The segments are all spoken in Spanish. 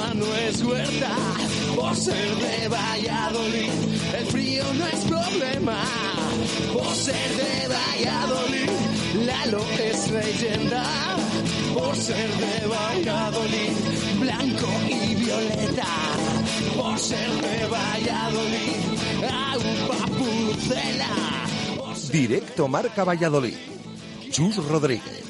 Balonmano es huerta por ser de Valladolid. El frío no es problema por ser de Valladolid. Lalo es leyenda por ser de Valladolid. Blanco y violeta por ser de Valladolid. Aupa Pucela Directo Marca Valladolid. Chus Rodríguez.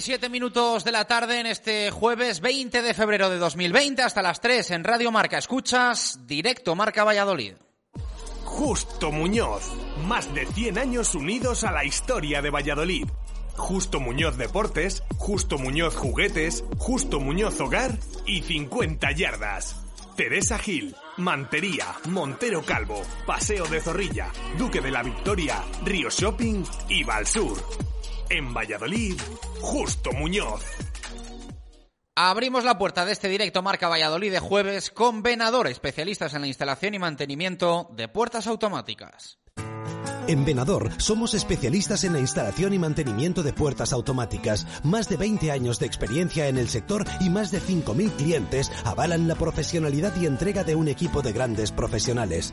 Y siete minutos de la tarde en este jueves 20 de febrero de 2020 hasta las 3 en Radio Marca. Escuchas directo Marca Valladolid. Justo Muñoz. Más de 100 años unidos a la historia de Valladolid. Justo Muñoz Deportes, Justo Muñoz Juguetes, Justo Muñoz Hogar y 50 Yardas. Teresa Gil, Mantería, Montero Calvo, Paseo de Zorrilla, Duque de la Victoria, Río Shopping y Valsur. En Valladolid, Justo Muñoz. Abrimos la puerta de este directo Marca Valladolid de jueves con Venador, especialistas en la instalación y mantenimiento de puertas automáticas. En Venador somos especialistas en la instalación y mantenimiento de puertas automáticas. Más de 20 años de experiencia en el sector y más de 5.000 clientes avalan la profesionalidad y entrega de un equipo de grandes profesionales.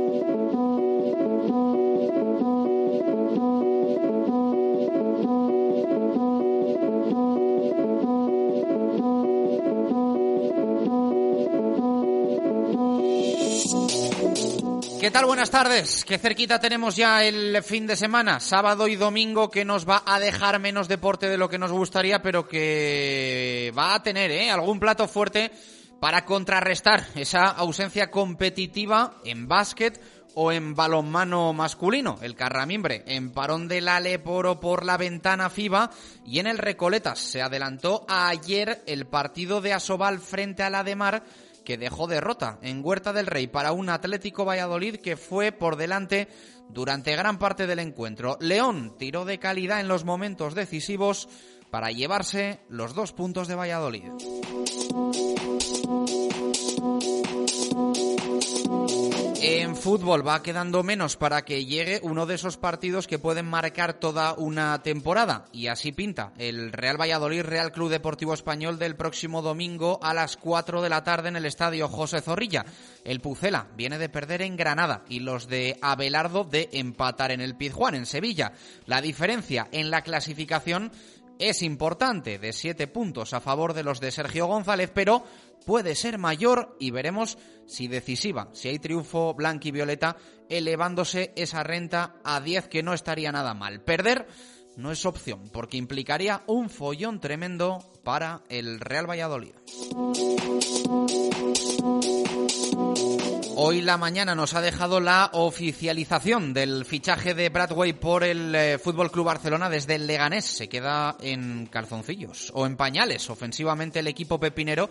¿Qué tal? Buenas tardes. Qué cerquita tenemos ya el fin de semana, sábado y domingo, que nos va a dejar menos deporte de lo que nos gustaría, pero que va a tener ¿eh? algún plato fuerte para contrarrestar esa ausencia competitiva en básquet o en balonmano masculino. El Carramimbre en parón del Aleporo por la ventana FIBA y en el Recoletas se adelantó ayer el partido de Asobal frente a la de Mar que dejó derrota en Huerta del Rey para un Atlético Valladolid que fue por delante durante gran parte del encuentro. León tiró de calidad en los momentos decisivos para llevarse los dos puntos de Valladolid. En fútbol va quedando menos para que llegue uno de esos partidos que pueden marcar toda una temporada. Y así pinta el Real Valladolid Real Club Deportivo Español del próximo domingo a las 4 de la tarde en el estadio José Zorrilla. El Pucela viene de perder en Granada y los de Abelardo de empatar en el Pizjuán en Sevilla. La diferencia en la clasificación es importante, de siete puntos a favor de los de Sergio González, pero puede ser mayor y veremos si decisiva, si hay triunfo blanco y violeta, elevándose esa renta a 10 que no estaría nada mal. Perder no es opción porque implicaría un follón tremendo para el Real Valladolid. Hoy la mañana nos ha dejado la oficialización del fichaje de Bradway por el eh, Fútbol Club Barcelona desde el Leganés. Se queda en calzoncillos o en pañales ofensivamente el equipo pepinero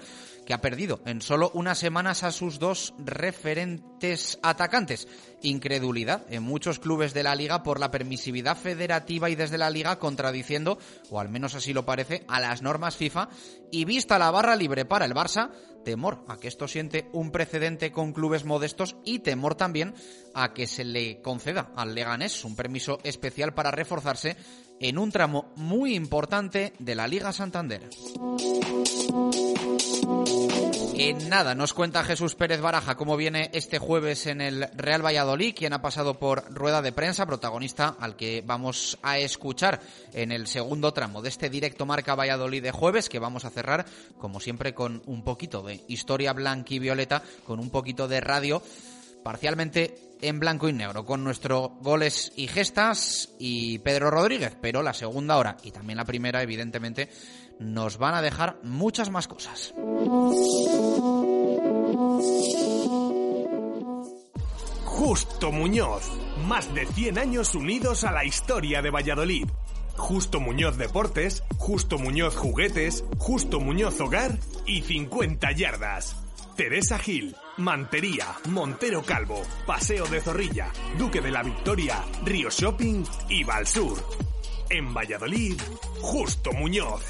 que ha perdido en solo unas semanas a sus dos referentes atacantes. Incredulidad en muchos clubes de la liga por la permisividad federativa y desde la liga contradiciendo, o al menos así lo parece, a las normas FIFA y vista la barra libre para el Barça, temor a que esto siente un precedente con clubes modestos y temor también a que se le conceda al Leganés un permiso especial para reforzarse en un tramo muy importante de la Liga Santander. En nada, nos cuenta Jesús Pérez Baraja cómo viene este jueves en el Real Valladolid, quien ha pasado por rueda de prensa, protagonista al que vamos a escuchar en el segundo tramo de este directo Marca Valladolid de jueves, que vamos a cerrar, como siempre, con un poquito de historia blanca y violeta, con un poquito de radio, parcialmente en blanco y negro, con nuestro goles y gestas y Pedro Rodríguez, pero la segunda hora y también la primera, evidentemente, nos van a dejar muchas más cosas. Justo Muñoz, más de 100 años unidos a la historia de Valladolid. Justo Muñoz Deportes, Justo Muñoz Juguetes, Justo Muñoz Hogar y 50 Yardas. Teresa Gil, Mantería, Montero Calvo, Paseo de Zorrilla, Duque de la Victoria, Río Shopping y Valsur. En Valladolid, Justo Muñoz.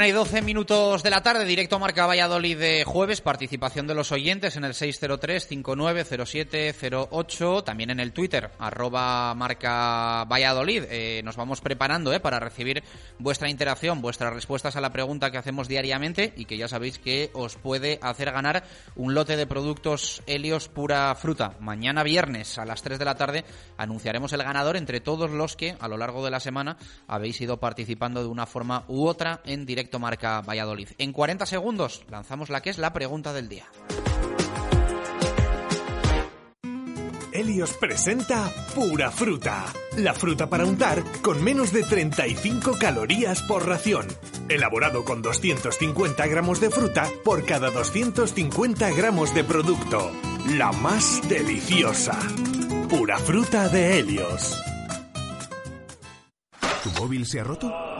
Una y doce minutos de la tarde, directo Marca Valladolid de jueves, participación de los oyentes en el 603-590708, también en el Twitter, arroba Marca Valladolid. Eh, nos vamos preparando eh, para recibir vuestra interacción, vuestras respuestas a la pregunta que hacemos diariamente y que ya sabéis que os puede hacer ganar un lote de productos Helios Pura Fruta. Mañana viernes a las 3 de la tarde anunciaremos el ganador entre todos los que a lo largo de la semana habéis ido participando de una forma u otra en directo directo Marca Valladolid. En 40 segundos lanzamos la que es la pregunta del día. Helios presenta Pura Fruta, la fruta para untar con menos de 35 calorías por ración. Elaborado con 250 gramos de fruta por cada 250 gramos de producto. La más deliciosa. Pura Fruta de Helios. ¿Tu móvil se ha roto?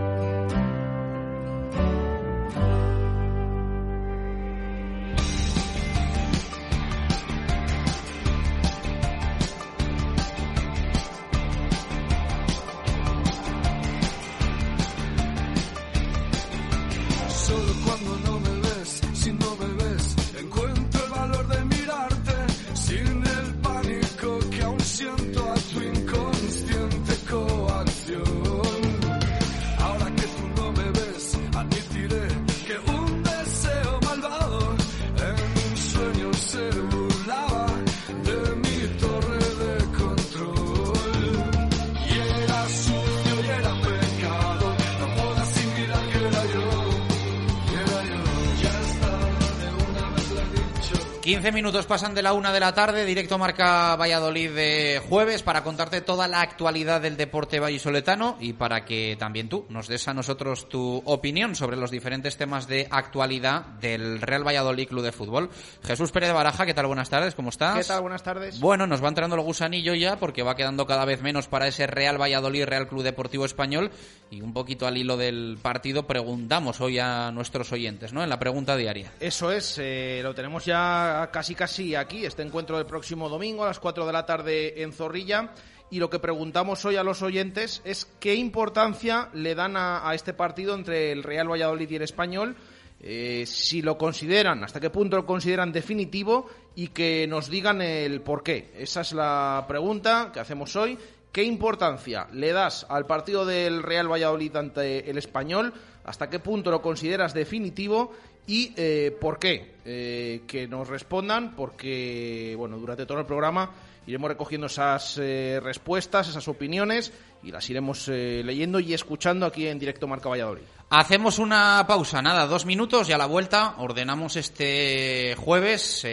15 minutos pasan de la una de la tarde, directo marca Valladolid de jueves para contarte toda la actualidad del deporte vallisoletano y para que también tú nos des a nosotros tu opinión sobre los diferentes temas de actualidad del Real Valladolid Club de Fútbol. Jesús Pérez de Baraja, ¿qué tal? Buenas tardes, ¿cómo estás? ¿Qué tal? Buenas tardes. Bueno, nos va entrando el gusanillo ya porque va quedando cada vez menos para ese Real Valladolid Real Club Deportivo Español y un poquito al hilo del partido preguntamos hoy a nuestros oyentes, ¿no? En la pregunta diaria. Eso es, eh, lo tenemos ya casi casi aquí, este encuentro del próximo domingo a las 4 de la tarde en Zorrilla. Y lo que preguntamos hoy a los oyentes es qué importancia le dan a, este partido entre el Real Valladolid y el Español, eh, si lo consideran, hasta qué punto lo consideran definitivo y que nos digan el por qué. Esa es la pregunta que hacemos hoy. ¿Qué importancia le das al partido del Real Valladolid ante el Español? ¿Hasta qué punto lo consideras definitivo? ¿Y eh, por qué? Eh, que nos respondan, porque bueno, durante todo el programa iremos recogiendo esas eh, respuestas, esas opiniones y las iremos leyendo y escuchando aquí en directo Marca Valladolid. Hacemos una pausa, nada, dos minutos y a la vuelta ordenamos este jueves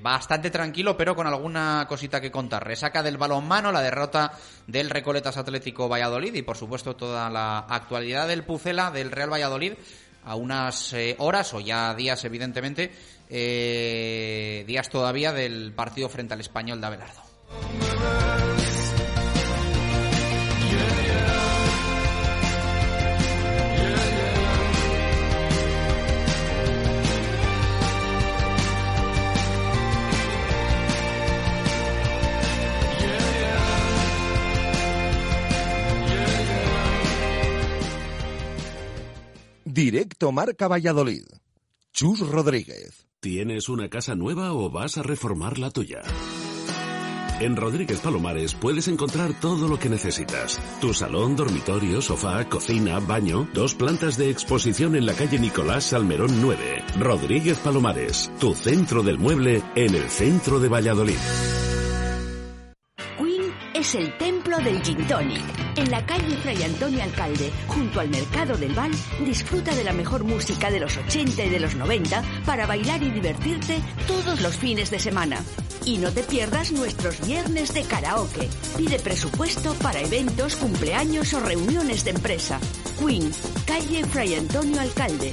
bastante tranquilo, pero con alguna cosita que contar. Resaca del balonmano, la derrota del Recoletas Atlético Valladolid y por supuesto toda la actualidad del Pucela del Real Valladolid a unas eh, horas o ya días evidentemente, eh, días todavía del partido frente al Español de Abelardo. Directo Marca Valladolid. Chus Rodríguez. ¿Tienes una casa nueva o vas a reformar la tuya? En Rodríguez Palomares puedes encontrar todo lo que necesitas. Tu salón, dormitorio, sofá, cocina, baño, dos plantas de exposición en la calle Nicolás Salmerón 9. Rodríguez Palomares, tu centro del mueble en el centro de Valladolid. Queen es el del gin tonic. En la calle Fray Antonio Alcalde, junto al Mercado del Val, disfruta de la mejor música de los 80 y de los 90 para bailar y divertirte todos los fines de semana. Y no te pierdas nuestros viernes de karaoke. Pide presupuesto para eventos, cumpleaños o reuniones de empresa. Queen, calle Fray Antonio Alcalde.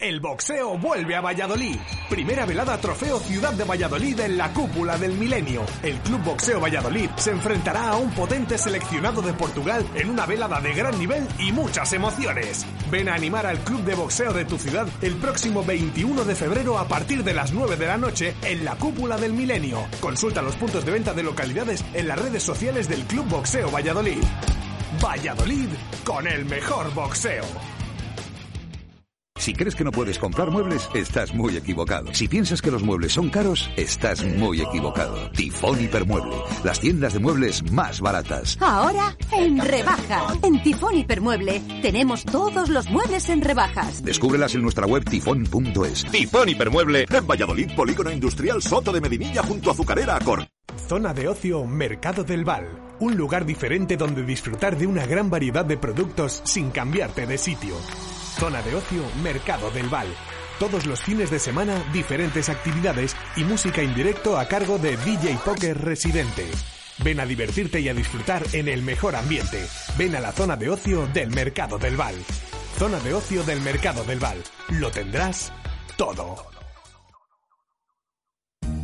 El boxeo vuelve a Valladolid. Primera velada Trofeo Ciudad de Valladolid en la cúpula del milenio. El Club Boxeo Valladolid se enfrentará a un potente seleccionado de Portugal en una velada de gran nivel y muchas emociones. Ven a animar al Club de Boxeo de tu ciudad el próximo 21 de febrero a partir de las 9 de la noche en la cúpula del milenio. Consulta los puntos de venta de localidades en las redes sociales del Club Boxeo Valladolid. Valladolid con el mejor boxeo. Si crees que no puedes comprar muebles, estás muy equivocado. Si piensas que los muebles son caros, estás muy equivocado. Tifón Hipermueble, las tiendas de muebles más baratas. Ahora en rebaja. En Tifón Hipermueble tenemos todos los muebles en rebajas. Descúbrelas en nuestra web tifón.es. Tifón Hipermueble en Valladolid, Polígono Industrial Soto de Medinilla junto a Azucarera Acor. Zona de ocio Mercado del Val. Un lugar diferente donde disfrutar de una gran variedad de productos sin cambiarte de sitio. Zona de ocio Mercado del Val. Todos los fines de semana, diferentes actividades y música en directo a cargo de DJ Poker Residente. Ven a divertirte y a disfrutar en el mejor ambiente. Ven a la zona de ocio del Mercado del Val. Zona de ocio del Mercado del Val. Lo tendrás todo.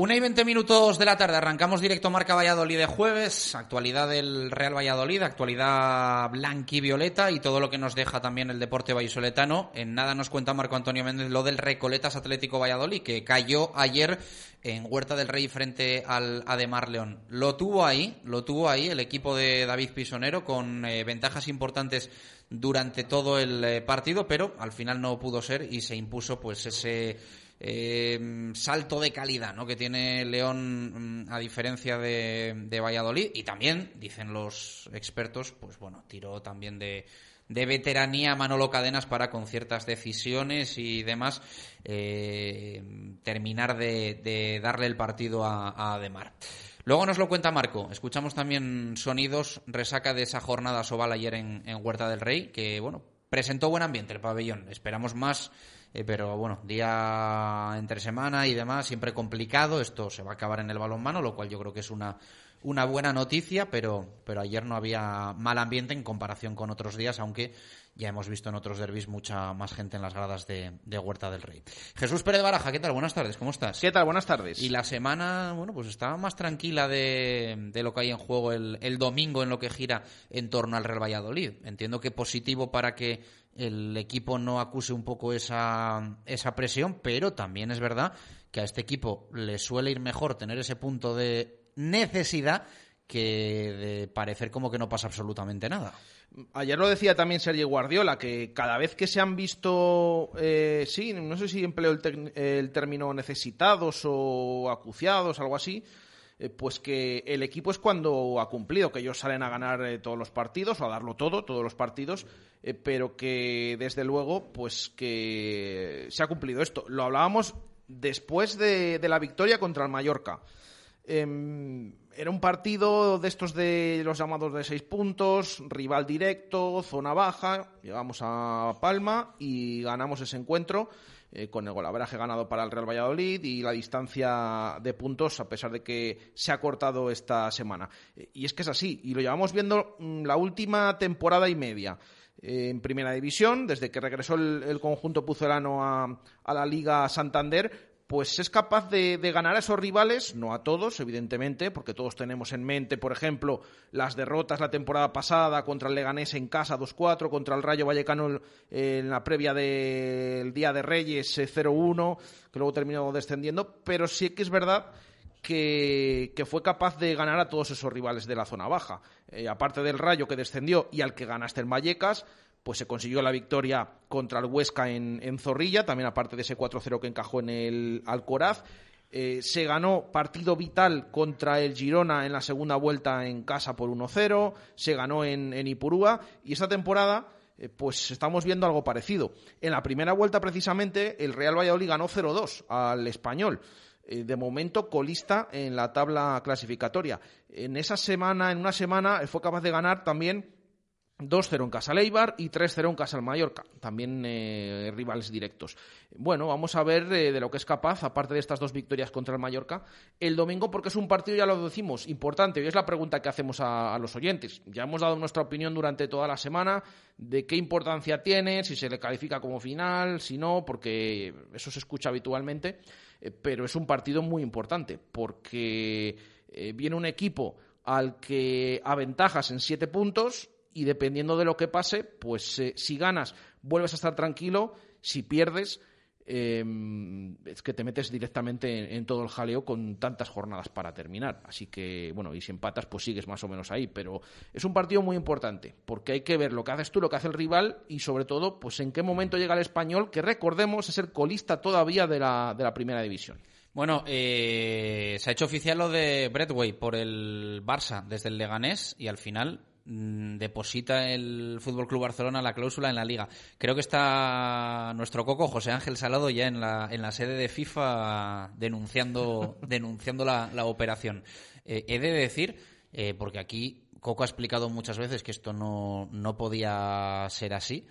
Una y veinte minutos de la tarde, arrancamos directo Marca Valladolid de jueves, actualidad del Real Valladolid, actualidad blanquivioleta y todo lo que nos deja también el deporte vallisoletano. En nada nos cuenta Marco Antonio Méndez lo del Recoletas Atlético Valladolid, que cayó ayer en Huerta del Rey frente al Ademar León. Lo tuvo ahí, lo tuvo ahí el equipo de David Pisonero con eh, ventajas importantes durante todo el eh, partido, pero al final no pudo ser y se impuso pues ese eh, salto de calidad ¿no? que tiene León mm, a diferencia de, Valladolid y también, dicen los expertos, pues bueno, tiró también de, de veteranía Manolo Cadenas para con ciertas decisiones y demás eh, terminar de, darle el partido a, a Ademar. Luego nos lo cuenta Marco. Escuchamos también sonidos, resaca de esa jornada Sobal ayer en, en Huerta del Rey, que bueno, presentó buen ambiente el pabellón. Esperamos más eh, pero bueno, día entre semana y demás, siempre complicado. Esto se va a acabar en el balonmano, lo cual yo creo que es una, una buena noticia, pero, pero ayer no había mal ambiente en comparación con otros días, aunque ya hemos visto en otros derbis mucha más gente en las gradas de, de, Huerta del Rey. Jesús Pérez Baraja, ¿qué tal? Buenas tardes, ¿cómo estás? ¿Qué tal? Buenas tardes. Y la semana, bueno, pues estaba más tranquila de, de lo que hay en juego el, el domingo en lo que gira en torno al Real Valladolid. Entiendo que positivo para que el equipo no acuse un poco esa, esa presión, pero también es verdad que a este equipo le suele ir mejor tener ese punto de necesidad que de parecer como que no pasa absolutamente nada. Ayer lo decía también Sergio Guardiola, que cada vez que se han visto, eh, sí, no sé si empleo el, el término necesitados o acuciados, algo así, eh, pues que el equipo es cuando ha cumplido, que ellos salen a ganar eh, todos los partidos o a darlo todo, todos los partidos, eh, pero que desde luego, pues que se ha cumplido esto. Lo hablábamos después de, de la victoria contra el Mallorca. Eh, era un partido de estos de los llamados de seis puntos, rival directo, zona baja, llegamos a Palma y ganamos ese encuentro eh, con el golabraje ganado para el Real Valladolid y la distancia de puntos, a pesar de que se ha cortado esta semana. Eh, y es que es así, y lo llevamos viendo mm, la última temporada y media. Eh, en primera división, desde que regresó el, conjunto pucelano a, a la Liga Santander, pues es capaz de, ganar a esos rivales, no a todos, evidentemente, porque todos tenemos en mente, por ejemplo, las derrotas la temporada pasada contra el Leganés en casa 2-4, contra el Rayo Vallecano en la previa del Día de Reyes 0-1, que luego terminó descendiendo, pero sí que es verdad que, fue capaz de ganar a todos esos rivales de la zona baja. Eh, aparte del Rayo que descendió y al que ganaste en Vallecas, pues se consiguió la victoria contra el Huesca en, en Zorrilla, también aparte de ese 4-0 que encajó en el Alcoraz. Eh, se ganó partido vital contra el Girona en la segunda vuelta en casa por 1-0, se ganó en, en, Ipurúa y esta temporada eh, pues estamos viendo algo parecido. En la primera vuelta precisamente el Real Valladolid ganó 0-2 al español eh, de momento colista en la tabla clasificatoria. En esa semana, en una semana, fue capaz de ganar también 2-0 en casa Leibar y 3-0 en casa al Mallorca, también eh, rivales directos. Bueno, vamos a ver eh, de lo que es capaz, aparte de estas dos victorias contra el Mallorca, el domingo, porque es un partido, ya lo decimos, importante, y es la pregunta que hacemos a, a, los oyentes. Ya hemos dado nuestra opinión durante toda la semana de qué importancia tiene, si se le califica como final, si no, porque eso se escucha habitualmente, eh, pero es un partido muy importante, porque eh, viene un equipo al que aventajas en siete puntos, y dependiendo de lo que pase, pues eh, si ganas vuelves a estar tranquilo, si pierdes eh, es que te metes directamente en, en, todo el jaleo con tantas jornadas para terminar. Así que, bueno, y si empatas, pues sigues más o menos ahí. Pero es un partido muy importante, porque hay que ver lo que haces tú, lo que hace el rival y sobre todo, pues en qué momento llega el español, que recordemos es el colista todavía de la, de la primera división. Bueno, eh, se ha hecho oficial lo de Bradway por el Barça desde el Leganés y al final deposita el Fútbol Club Barcelona la cláusula en la liga. Creo que está nuestro coco José Ángel Salado ya en la, en la sede de FIFA denunciando, denunciando la, la operación. Eh, he de decir, eh, porque aquí Coco ha explicado muchas veces que esto no, no podía ser así,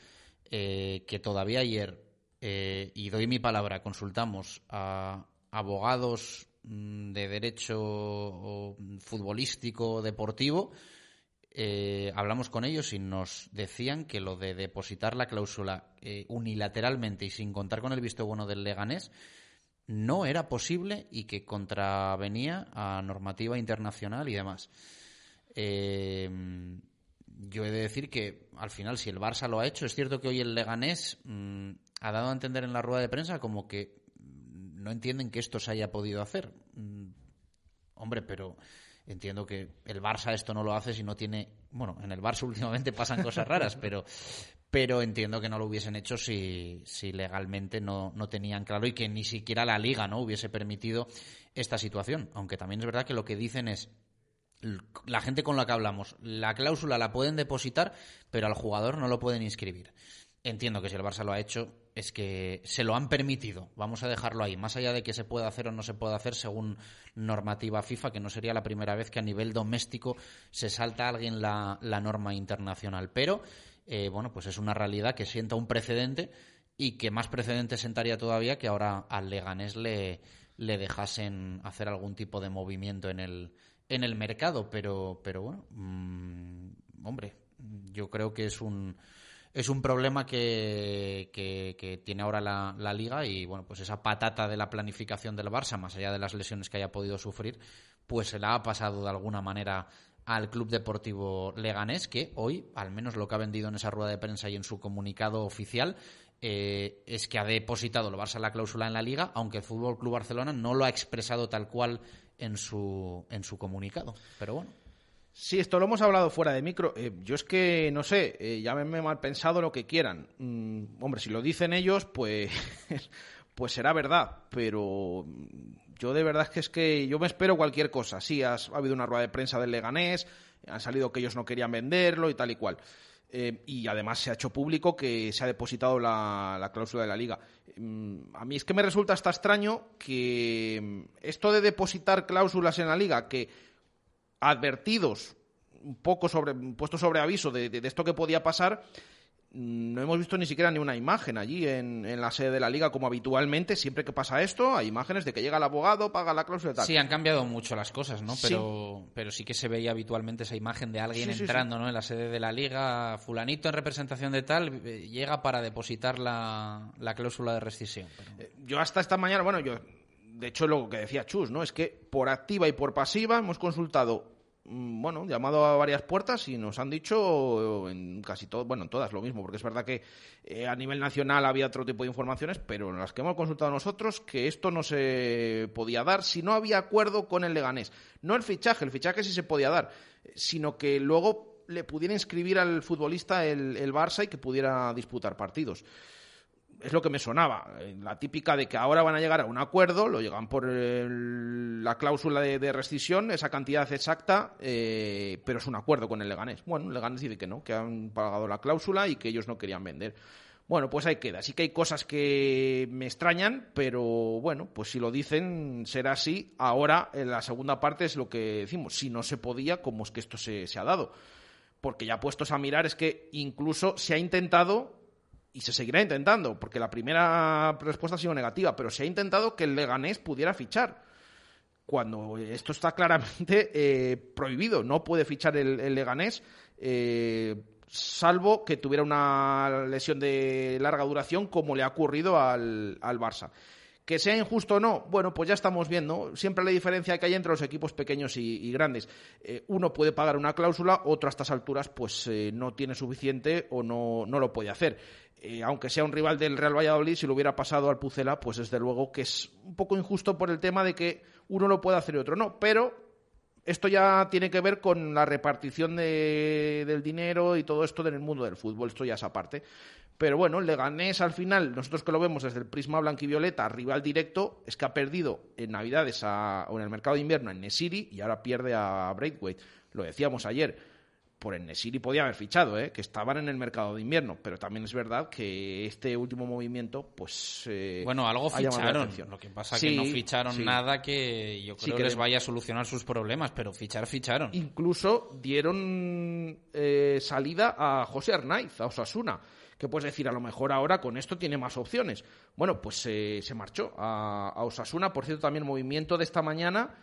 eh, que todavía ayer, y doy mi palabra, consultamos a abogados mm, de derecho futbolístico deportivo, hablamos con ellos y nos decían que lo de depositar la cláusula unilateralmente y sin contar con el visto bueno del Leganés no era posible y que contravenía a normativa internacional y demás. Eh, yo he de decir que al final, si el Barça lo ha hecho, es cierto que hoy el Leganés mm, ha dado a entender en la rueda de prensa como que no entienden que esto se haya podido hacer. Mm, hombre, pero entiendo que el Barça esto no lo hace si no tiene. Bueno, en el Barça últimamente pasan cosas raras, pero, pero entiendo que no lo hubiesen hecho si, si legalmente no, no, tenían claro y que ni siquiera la liga no hubiese permitido esta situación. Aunque también es verdad que lo que dicen es la gente con la que hablamos, la cláusula la pueden depositar, pero al jugador no lo pueden inscribir. Entiendo que si el Barça lo ha hecho, es que se lo han permitido. Vamos a dejarlo ahí. Más allá de que se pueda hacer o no se pueda hacer según normativa FIFA, que no sería la primera vez que a nivel doméstico se salta a alguien la, la norma internacional. Pero eh, bueno, pues es una realidad que sienta un precedente y que más precedente sentaría todavía que ahora al Leganés le, le dejasen hacer algún tipo de movimiento en el, en el mercado. Pero, pero bueno, mm, hombre, yo creo que es un es un problema que, que, tiene ahora la, liga y bueno pues esa patata de la planificación del Barça más allá de las lesiones que haya podido sufrir pues se la ha pasado de alguna manera al Club Deportivo Leganés, que hoy, al menos lo que ha vendido en esa rueda de prensa y en su comunicado oficial, eh, es que ha depositado el Barça la cláusula en la liga, aunque el Fútbol Club Barcelona no lo ha expresado tal cual en su, en su comunicado. Pero bueno. Sí, esto lo hemos hablado fuera de micro. Eh, yo es que, no sé, eh, llámenme mal pensado lo que quieran. Mm, hombre, si lo dicen ellos, pues, pues será verdad. Pero yo de verdad es que es que yo me espero cualquier cosa. Sí, ha habido una rueda de prensa del Leganés, han salido que ellos no querían venderlo y tal y cual. Eh, y además se ha hecho público que se ha depositado la, cláusula de la liga. Mm, a mí es que me resulta hasta extraño que mm, esto de depositar cláusulas en la liga, que advertidos, un poco sobre, puestos sobre aviso de esto que podía pasar, no hemos visto ni siquiera ni una imagen allí en, la sede de la liga como habitualmente siempre que pasa esto hay imágenes de que llega el abogado paga la cláusula y tal. Sí han cambiado mucho las cosas no pero sí. pero sí que se veía habitualmente esa imagen de alguien entrando no en la sede de la liga fulanito en representación de tal eh, llega para depositar la, cláusula de rescisión eh, yo hasta esta mañana bueno yo de hecho lo que decía Chus no es que por activa y por pasiva hemos consultado Mm, bueno, llamado a varias puertas y nos han dicho en casi todo, bueno, en todas lo mismo, porque es verdad que eh, a nivel nacional había otro tipo de informaciones, pero en las que hemos consultado nosotros que esto no se podía dar si no había acuerdo con el Leganés. No el fichaje, el fichaje sí se podía dar, sino que luego le pudiera inscribir al futbolista el, el Barça y que pudiera disputar partidos es lo que me sonaba. La típica de que ahora van a llegar a un acuerdo, lo llegan por la cláusula de, rescisión, esa cantidad exacta, eh, pero es un acuerdo con el Leganés. Bueno, el Leganés dice que no, que han pagado la cláusula y que ellos no querían vender. Bueno, pues ahí queda. Sí que hay cosas que me extrañan, pero bueno, pues si lo dicen, será así. Ahora, en la segunda parte es lo que decimos. Si no se podía, ¿cómo es que esto se, se ha dado? Porque ya puestos a mirar, es que incluso se ha intentado y se seguirá intentando, porque la primera respuesta ha sido negativa, pero se ha intentado que el Leganés pudiera fichar. Cuando esto está claramente eh, prohibido, no puede fichar el, Leganés, eh, salvo que tuviera una lesión de larga duración, como le ha ocurrido al, al Barça. Que sea injusto o no, bueno, pues ya estamos viendo. Siempre la diferencia que hay entre los equipos pequeños y, grandes. Eh, uno puede pagar una cláusula, otro a estas alturas pues eh, no tiene suficiente o no, no lo puede hacer. Eh, aunque sea un rival del Real Valladolid, si lo hubiera pasado al Pucela, pues desde luego que es un poco injusto por el tema de que uno lo puede hacer y otro no. Pero esto ya tiene que ver con la repartición de, del dinero y todo esto en el mundo del fútbol. Esto ya es aparte. Pero bueno, Leganés al final, nosotros que lo vemos desde el prisma blanquivioleta, rival directo, es que ha perdido en Navidades o en el mercado de invierno en Nesiri y ahora pierde a Braithwaite. Lo decíamos ayer. Por el Nesiri podía haber fichado, ¿eh? que estaban en el mercado de invierno, pero también es verdad que este último movimiento, pues... Eh, bueno, algo ficharon, lo que pasa es que no ficharon nada que yo creo que les vaya a solucionar sus problemas, pero fichar, ficharon. Incluso dieron eh, salida a José Arnaiz, a Osasuna, que puedes decir, a lo mejor ahora con esto tiene más opciones. Bueno, pues se marchó a, a Osasuna, por cierto, también movimiento de esta mañana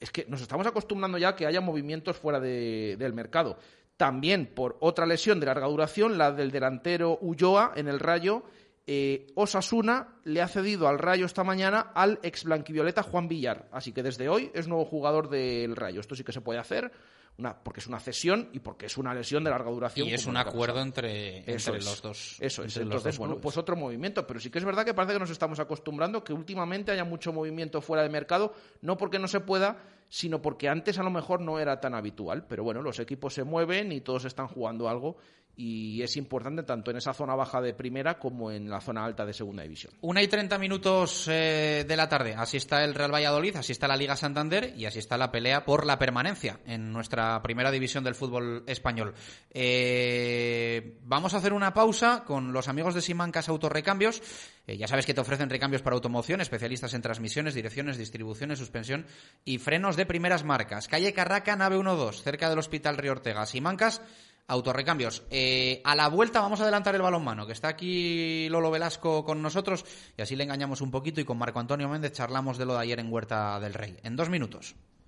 es que nos estamos acostumbrando ya a que haya movimientos fuera del mercado. También por otra lesión de larga duración, la del delantero Ulloa en el Rayo. Eh, Osasuna le ha cedido al Rayo esta mañana al ex blanquivioleta Juan Villar. Así que desde hoy es nuevo jugador del Rayo. Esto sí que se puede hacer porque es una cesión y porque es una lesión de larga duración. Y es un acuerdo entre, los dos. Eso es. Entonces, bueno, pues otro movimiento. Pero sí que es verdad que parece que nos estamos acostumbrando que últimamente haya mucho movimiento fuera de mercado, no porque no se pueda, sino porque antes a lo mejor no era tan habitual. Pero bueno, los equipos se mueven y todos están jugando algo y es importante tanto en esa zona baja de primera como en la zona alta de segunda división. Una y treinta minutos eh, de la tarde. Así está el Real Valladolid, así está la Liga Santander y así está la pelea por la permanencia en nuestra primera división del fútbol español. Eh, vamos a hacer una pausa con los amigos de Simancas Autorrecambios. Eh, ya sabes que te ofrecen recambios para automoción, especialistas en transmisiones, direcciones, distribuciones, suspensión y frenos de primeras marcas. Calle Carraca, nave 12, cerca del Hospital Río Ortega. Simancas Autorrecambios. Eh, a la vuelta vamos a adelantar el balonmano, que está aquí Lolo Velasco con nosotros y así le engañamos un poquito y con Marco Antonio Méndez charlamos de lo de ayer en Huerta del Rey. En dos minutos.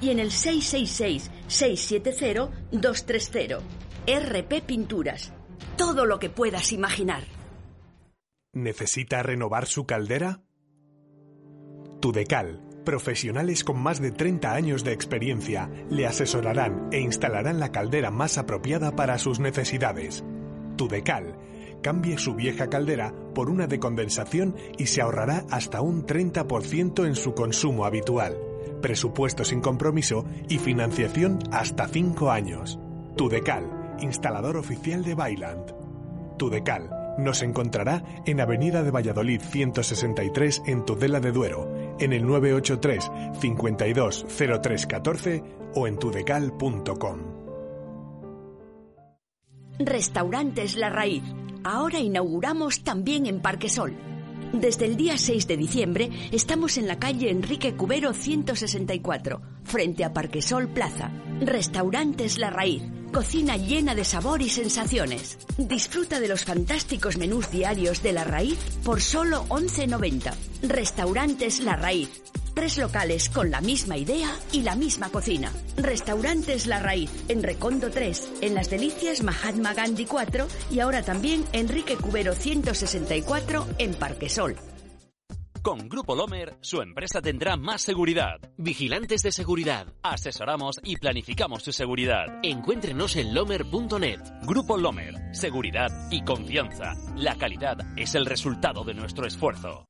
y en el 666-670-230. RP Pinturas. Todo lo que puedas imaginar. ¿Necesita renovar su caldera? Tudecal, profesionales con más de 30 años de experiencia, le asesorarán e instalarán la caldera más apropiada para sus necesidades. Tudecal, cambie su vieja caldera por una de condensación y se ahorrará hasta un 30% en su consumo habitual presupuesto sin compromiso y financiación hasta 5 años. Tudecal, instalador oficial de Bailand. Tudecal, nos encontrará en Avenida de Valladolid 163 en Tudela de Duero, en el 983 520314 o en tudecal.com. Restaurantes La Raíz. Ahora inauguramos también en Parquesol desde el día 6 de diciembre estamos en la calle Enrique Cubero 164, frente a Parquesol Plaza. Restaurantes La Raíz. Cocina llena de sabor y sensaciones. Disfruta de los fantásticos menús diarios de La Raíz por solo 11.90. Restaurantes La Raíz Tres locales con la misma idea y la misma cocina. Restaurantes La Raíz, en Recondo 3, en Las Delicias Mahatma Gandhi 4 y ahora también Enrique Cubero 164 en Parquesol. Con Grupo Lomer, su empresa tendrá más seguridad. Vigilantes de seguridad. Asesoramos y planificamos su seguridad. Encuéntrenos en lomer.net. Grupo Lomer. Seguridad y confianza. La calidad es el resultado de nuestro esfuerzo.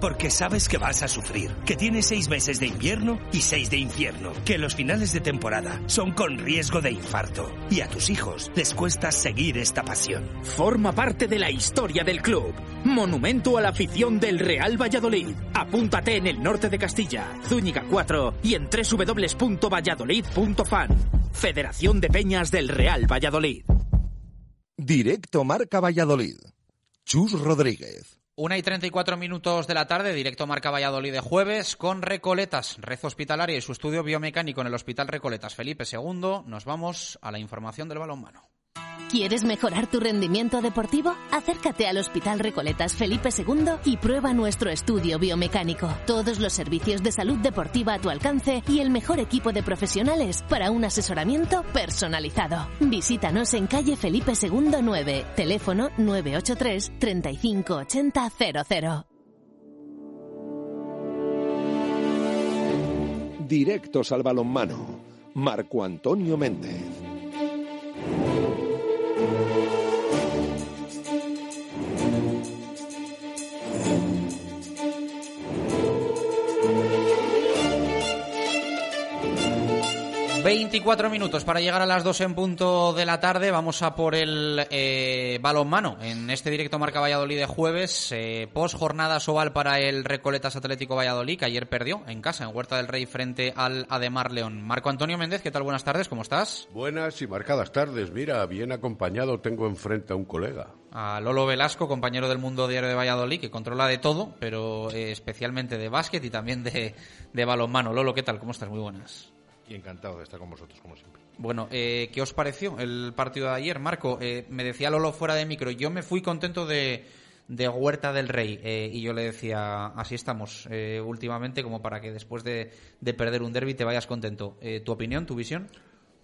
Porque sabes que vas a sufrir, que tienes seis meses de invierno y seis de infierno, que los finales de temporada son con riesgo de infarto y a tus hijos les cuesta seguir esta pasión. Forma parte de la historia del club. Monumento a la afición del Real Valladolid. Apúntate en el norte de Castilla, Zúñiga 4 y en www.valladolid.fan. Federación de Peñas del Real Valladolid. Directo Marca Valladolid. Chus Rodríguez. Una y 34 minutos de la tarde, directo Marca Valladolid de jueves, con Recoletas, Red Hospitalaria y su estudio biomecánico en el Hospital Recoletas Felipe II. Nos vamos a la información del balonmano. ¿Quieres mejorar tu rendimiento deportivo? Acércate al Hospital Recoletas Felipe II y prueba nuestro estudio biomecánico. Todos los servicios de salud deportiva a tu alcance y el mejor equipo de profesionales para un asesoramiento personalizado. Visítanos en calle Felipe II 9, teléfono 983 3580 00. Directos al balonmano. Marco Antonio Méndez. Thank you. 24 minutos para llegar a las 2 en punto de la tarde. Vamos a por el eh, balonmano en este directo Marca Valladolid de jueves. Eh, post jornada Sobal para el Recoletas Atlético Valladolid, que ayer perdió en casa, en Huerta del Rey, frente al Ademar León. Marco Antonio Méndez, ¿qué tal? Buenas tardes, ¿cómo estás? Buenas y marcadas tardes. Mira, bien acompañado tengo enfrente a un colega. A Lolo Velasco, compañero del Mundo Diario de Valladolid, que controla de todo, pero eh, especialmente de básquet y también de, de balonmano. Lolo, ¿qué tal? ¿Cómo estás? Muy buenas y encantado de estar con vosotros, como siempre. Bueno, eh, ¿qué os pareció el partido de ayer, Marco? Eh, me decía Lolo fuera de micro, yo me fui contento de, de Huerta del Rey eh, y yo le decía, así estamos últimamente, como para que después de, de perder un derby te vayas contento. ¿Tu opinión, tu visión?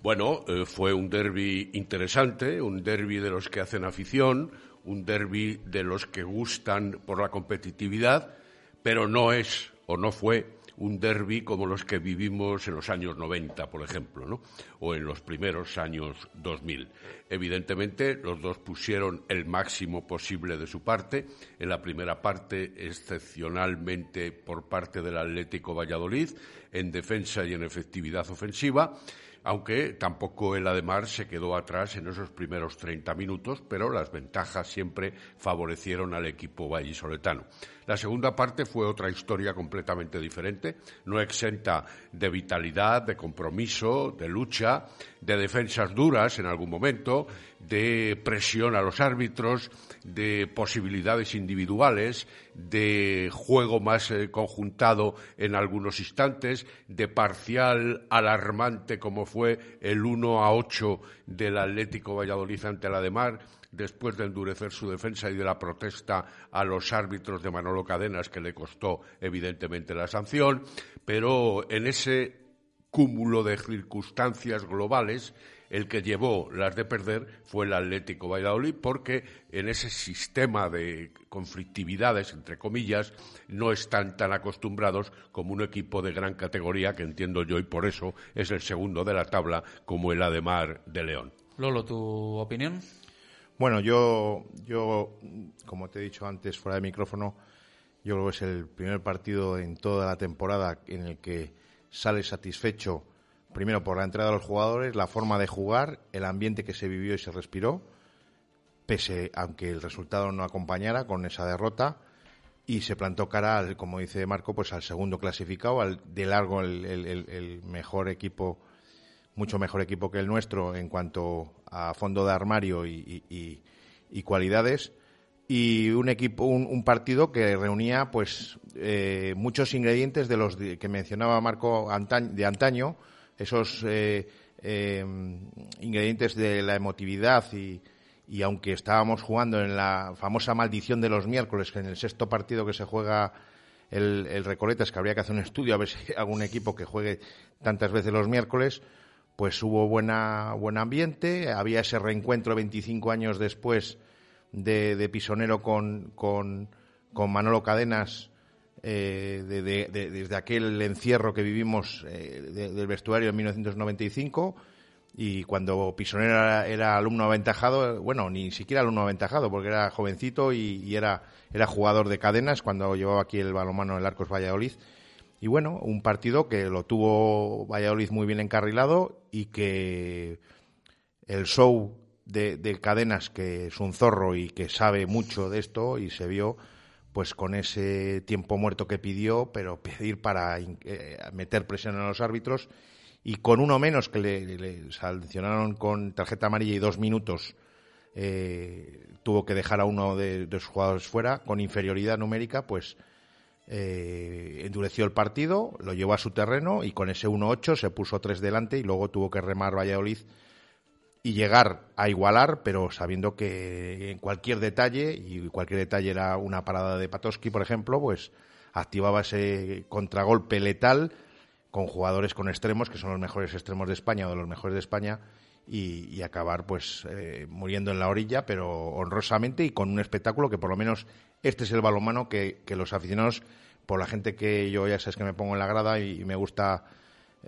Bueno, fue un derby interesante, un derby de los que hacen afición, un derby de los que gustan por la competitividad, pero no es o no fue un derby como los que vivimos en los años 90, por ejemplo, ¿no? o en los primeros años 2000. Evidentemente, los dos pusieron el máximo posible de su parte. En la primera parte, excepcionalmente por parte del Atlético Valladolid, en defensa y en efectividad ofensiva aunque tampoco el Ademar se quedó atrás en esos primeros 30 minutos, pero las ventajas siempre favorecieron al equipo vallisoletano. La segunda parte fue otra historia completamente diferente, no exenta de vitalidad, de compromiso, de lucha, de defensas duras en algún momento, de presión a los árbitros, de posibilidades individuales, de juego más eh, conjuntado en algunos instantes, de parcial alarmante como fue el 1 a 8 del Atlético Valladolid ante la de Mar después de endurecer su defensa y de la protesta a los árbitros de Manolo Cadenas, que le costó evidentemente la sanción, pero en ese cúmulo de circunstancias globales, el que llevó las de perder fue el Atlético Valladolid, porque en ese sistema de conflictividades, entre comillas, no están tan acostumbrados como un equipo de gran categoría, que entiendo yo, y por eso es el segundo de la tabla, como el Ademar de León. Lolo, ¿tu opinión? Bueno, yo, yo, como te he dicho antes, fuera de micrófono, yo creo que es el primer partido en toda la temporada en el que sale satisfecho, primero por la entrada de los jugadores, la forma de jugar, el ambiente que se vivió y se respiró, pese aunque el resultado no acompañara con esa derrota, y se plantó cara, al, como dice Marco, pues al segundo clasificado, al de largo el mejor equipo mucho mejor equipo que el nuestro en cuanto a fondo de armario y, cualidades y un equipo un, partido que reunía pues eh, muchos ingredientes de los que mencionaba Marco de antaño esos eh, em, ingredientes de la emotividad y, aunque estábamos jugando en la famosa maldición de los miércoles que en el sexto partido que se juega el, el es que habría que hacer un estudio a ver si algún equipo que juegue tantas veces los miércoles pues hubo buena, buen ambiente, había ese reencuentro 25 años después de, de Pisonero con, con, con, Manolo Cadenas eh, desde aquel encierro que vivimos eh, del vestuario en 1995 y cuando Pisonero era, alumno aventajado, bueno, ni siquiera alumno aventajado, porque era jovencito y, era, era jugador de cadenas cuando llevaba aquí el balonmano el Arcos Valladolid. Y bueno, un partido que lo tuvo Valladolid muy bien encarrilado y que el show de, de cadenas, que es un zorro y que sabe mucho de esto, y se vio pues con ese tiempo muerto que pidió, pero pedir para eh, meter presión a los árbitros y con uno menos que le, sancionaron con tarjeta amarilla y dos minutos eh, tuvo que dejar a uno de, de sus jugadores fuera. Con inferioridad numérica, pues eh, endureció el partido, lo llevó a su terreno y con ese 1-8 se puso tres delante y luego tuvo que remar Valladolid y llegar a igualar, pero sabiendo que en cualquier detalle, y cualquier detalle era una parada de Patoski, por ejemplo, pues activaba ese contragolpe letal con jugadores con extremos, que son los mejores extremos de España o de los mejores de España, y, acabar pues eh, muriendo en la orilla, pero honrosamente y con un espectáculo que por lo menos este es el balonmano que, que los aficionados, por la gente que yo ya sabes que me pongo en la grada y me gusta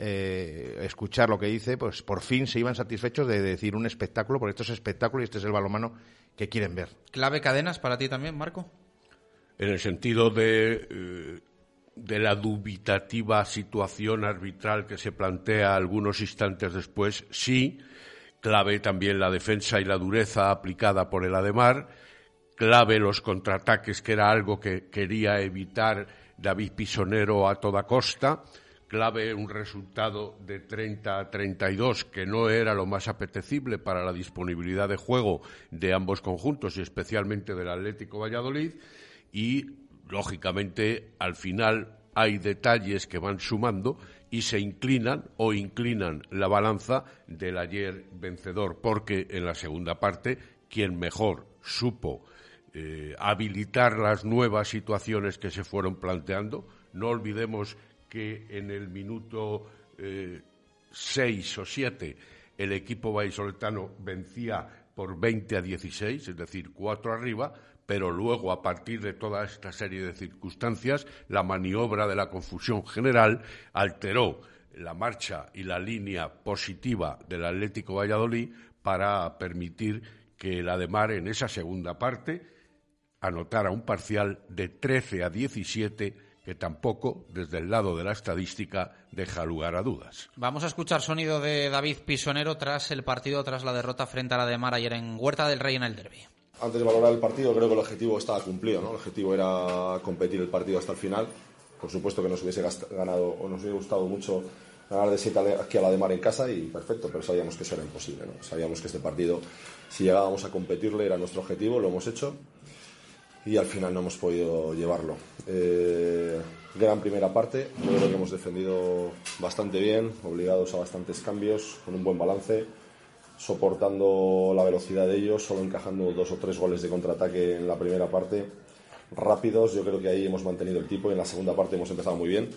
eh, escuchar lo que dice, pues por fin se iban satisfechos de decir un espectáculo, porque esto es espectáculo y este es el balonmano que quieren ver. ¿Clave cadenas para ti también, Marco? En el sentido de, eh, de la dubitativa situación arbitral que se plantea algunos instantes después, sí. Clave también la defensa y la dureza aplicada por el Ademar. Clave los contraataques, que era algo que quería evitar David Pisonero a toda costa clave un resultado de 30 a 32 que no era lo más apetecible para la disponibilidad de juego de ambos conjuntos y especialmente del Atlético Valladolid y lógicamente al final hay detalles que van sumando y se inclinan o inclinan la balanza del ayer vencedor porque en la segunda parte quien mejor supo eh, habilitar las nuevas situaciones que se fueron planteando no olvidemos que en el minuto eh, seis o siete el equipo vallisoletano vencía por 20 a 16, es decir, cuatro arriba, pero luego, a partir de toda esta serie de circunstancias, la maniobra de la confusión general alteró la marcha y la línea positiva del Atlético Valladolid para permitir que el Ademar en esa segunda parte anotara un parcial de 13 a 17 que tampoco, desde el lado de la estadística, deja lugar a dudas. Vamos a escuchar sonido de David Pisonero tras el partido, tras la derrota frente a la de Mar ayer en Huerta del Rey en el derby. Antes de valorar el partido, creo que el objetivo estaba cumplido. ¿no? El objetivo era competir el partido hasta el final. Por supuesto que nos hubiese ganado o nos hubiese gustado mucho ganar de 7 aquí a la de Mar en casa y perfecto, pero sabíamos que eso era imposible. ¿no? Sabíamos que este partido, si llegábamos a competirle, era nuestro objetivo, lo hemos hecho y al final no hemos podido llevarlo. Eh, gran primera parte, yo creo que hemos defendido bastante bien, obligados a bastantes cambios, con un buen balance, soportando la velocidad de ellos, solo encajando dos o tres goles de contraataque en la primera parte, rápidos, yo creo que ahí hemos mantenido el tipo y en la segunda parte hemos empezado muy bien.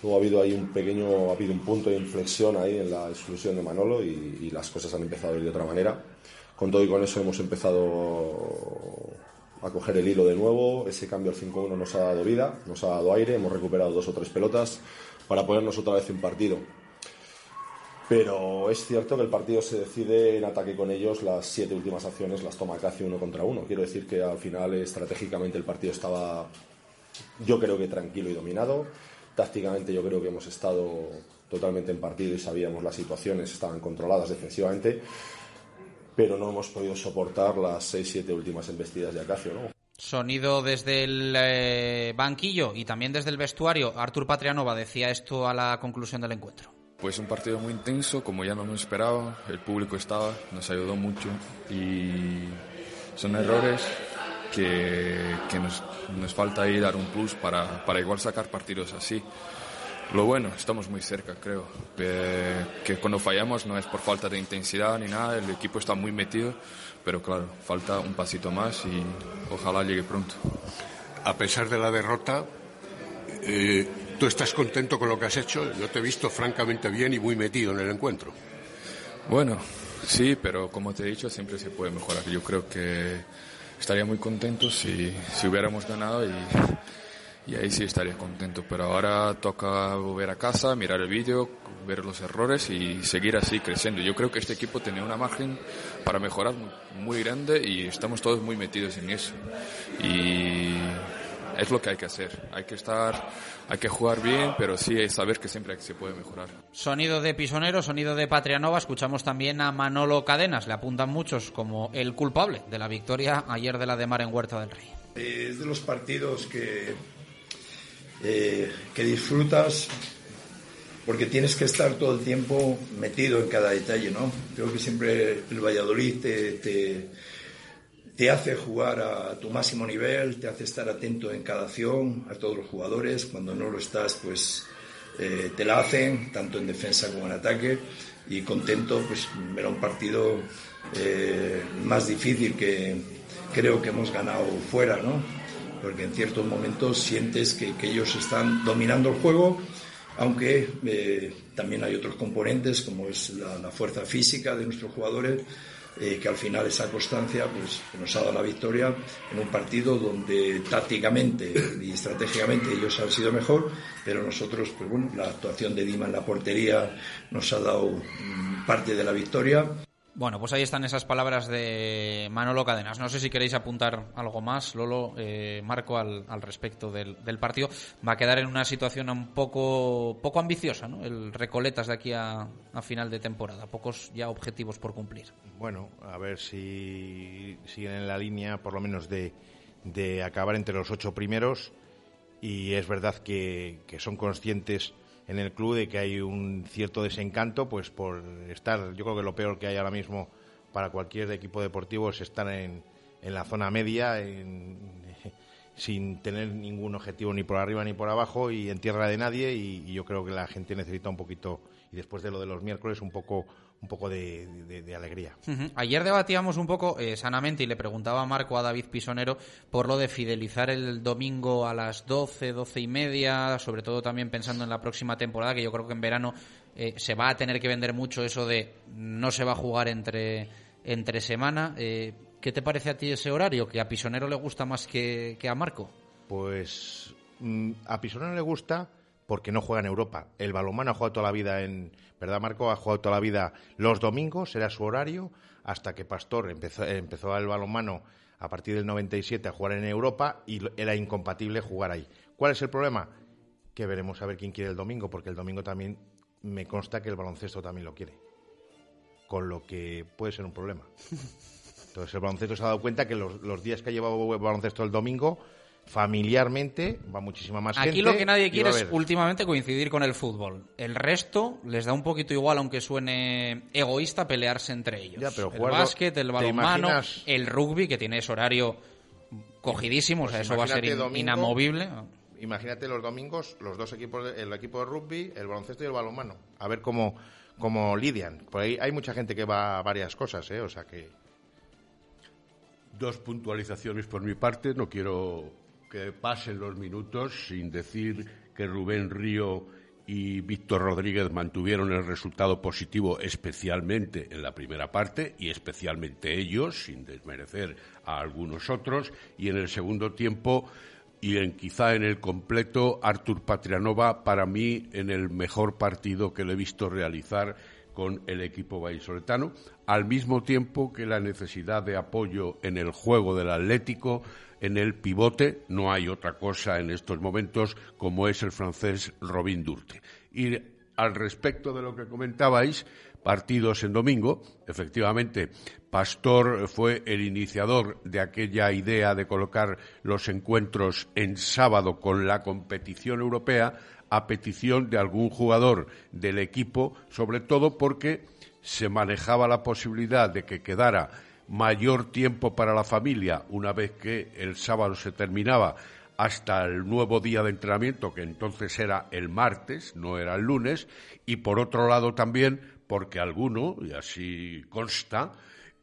Luego ha habido ahí un pequeño, ha habido un punto de inflexión ahí en la exclusión de Manolo y, y las cosas han empezado a ir de otra manera. Con todo y con eso hemos empezado a coger el hilo de nuevo. Ese cambio al 5-1 nos ha dado vida, nos ha dado aire, hemos recuperado dos o tres pelotas para ponernos otra vez en partido. Pero es cierto que el partido se decide en ataque con ellos, las siete últimas acciones las toma casi uno contra uno. Quiero decir que al final estratégicamente el partido estaba, yo creo que tranquilo y dominado. Tácticamente yo creo que hemos estado totalmente en partido y sabíamos las situaciones, estaban controladas defensivamente pero no hemos podido soportar las 6-7 últimas embestidas de Acacio. ¿no? Sonido desde el eh, banquillo y también desde el vestuario. Artur Patrianova decía esto a la conclusión del encuentro. Pues un partido muy intenso, como ya no me esperaba. El público estaba, nos ayudó mucho y son errores que, que nos, nos, falta ahí dar un plus para, para igual sacar partidos así. Lo bueno, estamos muy cerca, creo. Eh, que cuando fallamos no es por falta de intensidad ni nada, el equipo está muy metido, pero claro, falta un pasito más y ojalá llegue pronto. A pesar de la derrota, eh, ¿tú estás contento con lo que has hecho? Yo te he visto francamente bien y muy metido en el encuentro. Bueno, sí, pero como te he dicho, siempre se puede mejorar. Yo creo que estaría muy contento si, si hubiéramos ganado y y ahí sí estaría contento. Pero ahora toca volver a casa, mirar el vídeo, ver los errores y seguir así creciendo. Yo creo que este equipo tiene una margen para mejorar muy grande y estamos todos muy metidos en eso. Y es lo que hay que hacer. Hay que estar, hay que jugar bien, pero sí hay saber que siempre se puede mejorar. Sonido de Pisonero, sonido de Patria Nova. Escuchamos también a Manolo Cadenas. Le apuntan muchos como el culpable de la victoria ayer de la de Mar en Huerta del Rey. Es de los partidos que, eh, que disfrutas porque tienes que estar todo el tiempo metido en cada detalle, ¿no? Creo que siempre el Valladolid te, te, hace jugar a tu máximo nivel, te hace estar atento en cada acción, a todos los jugadores. Cuando no lo estás, pues eh, te la hacen, tanto en defensa como en ataque. Y contento, pues era un partido eh, más difícil que creo que hemos ganado fuera, ¿no? Porque en ciertos momentos sientes que, ellos están dominando el juego aunque eh, también hay otros componentes como es la, fuerza física de nuestros jugadores, eh, que al final esa constancia pues, nos ha dado la victoria en un partido donde tácticamente y estratégicamente ellos han sido mejor, pero nosotros, pues bueno, la actuación de Dima en la portería nos ha dado mm, parte de la victoria. Bueno, pues ahí están esas palabras de Manolo Cadenas. No sé si queréis apuntar algo más, Lolo, eh, Marco, al, respecto del, partido. Va a quedar en una situación un poco, poco ambiciosa, ¿no? El Recoletas de aquí a, final de temporada. Pocos ya objetivos por cumplir. Bueno, a ver si siguen en la línea, por lo menos, de, de acabar entre los ocho primeros. Y es verdad que, que son conscientes en el club de que hay un cierto desencanto, pues por estar, yo creo que lo peor que hay ahora mismo para cualquier equipo deportivo es estar en, en la zona media, sin tener ningún objetivo ni por arriba ni por abajo y en tierra de nadie y yo creo que la gente necesita un poquito, y después de lo de los miércoles, un poco un poco de, alegría. Ayer debatíamos un poco eh, sanamente y le preguntaba a Marco a David Pisonero por lo de fidelizar el domingo a las 12, 12 y media, sobre todo también pensando en la próxima temporada, que yo creo que en verano eh, se va a tener que vender mucho eso de no se va a jugar entre, entre semana. Eh, ¿Qué te parece a ti ese horario? ¿Que a Pisonero le gusta más que, que a Marco? Pues mm, a Pisonero le gusta porque no juega en Europa. El balonmano ha jugado toda la vida en, ¿verdad, Marco? Ha jugado toda la vida los domingos, era su horario, hasta que Pastor empezó, empezó el balonmano a partir del 97 a jugar en Europa y era incompatible jugar ahí. ¿Cuál es el problema? Que veremos a ver quién quiere el domingo, porque el domingo también me consta que el baloncesto también lo quiere. Con lo que puede ser un problema. Entonces el baloncesto se ha dado cuenta que los, los días que ha llevado el baloncesto el domingo familiarmente va muchísima más gente. Aquí lo que nadie quiere es últimamente coincidir con el fútbol. El resto les da un poquito igual, aunque suene egoísta, pelearse entre ellos. el básquet, el balonmano, el rugby, que tiene ese horario cogidísimo, o sea, pues eso va a ser inamovible. Imagínate los domingos, los dos equipos, el equipo de rugby, el baloncesto y el balonmano. A ver cómo, cómo lidian. Por ahí hay mucha gente que va a varias cosas, ¿eh? O sea que... Dos puntualizaciones por mi parte. No quiero que pasen los minutos sin decir que Rubén Río y Víctor Rodríguez mantuvieron el resultado positivo especialmente en la primera parte y especialmente ellos, sin desmerecer a algunos otros, y en el segundo tiempo y en quizá en el completo Artur Patrianova para mí en el mejor partido que le he visto realizar con el equipo vallisoletano, al mismo tiempo que la necesidad de apoyo en el juego del Atlético en el pivote, no hay otra cosa en estos momentos como es el francés Robin Durte. Y al respecto de lo que comentabais, partidos en domingo, efectivamente, Pastor fue el iniciador de aquella idea de colocar los encuentros en sábado con la competición europea a petición de algún jugador del equipo, sobre todo porque se manejaba la posibilidad de que quedara mayor tiempo para la familia una vez que el sábado se terminaba hasta el nuevo día de entrenamiento, que entonces era el martes, no era el lunes, y por otro lado también porque alguno, y así consta,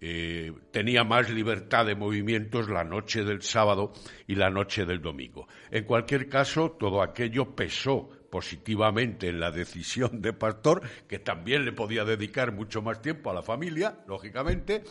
eh, tenía más libertad de movimientos la noche del sábado y la noche del domingo. En cualquier caso, todo aquello pesó positivamente en la decisión de Pastor, que también le podía dedicar mucho más tiempo a la familia, lógicamente,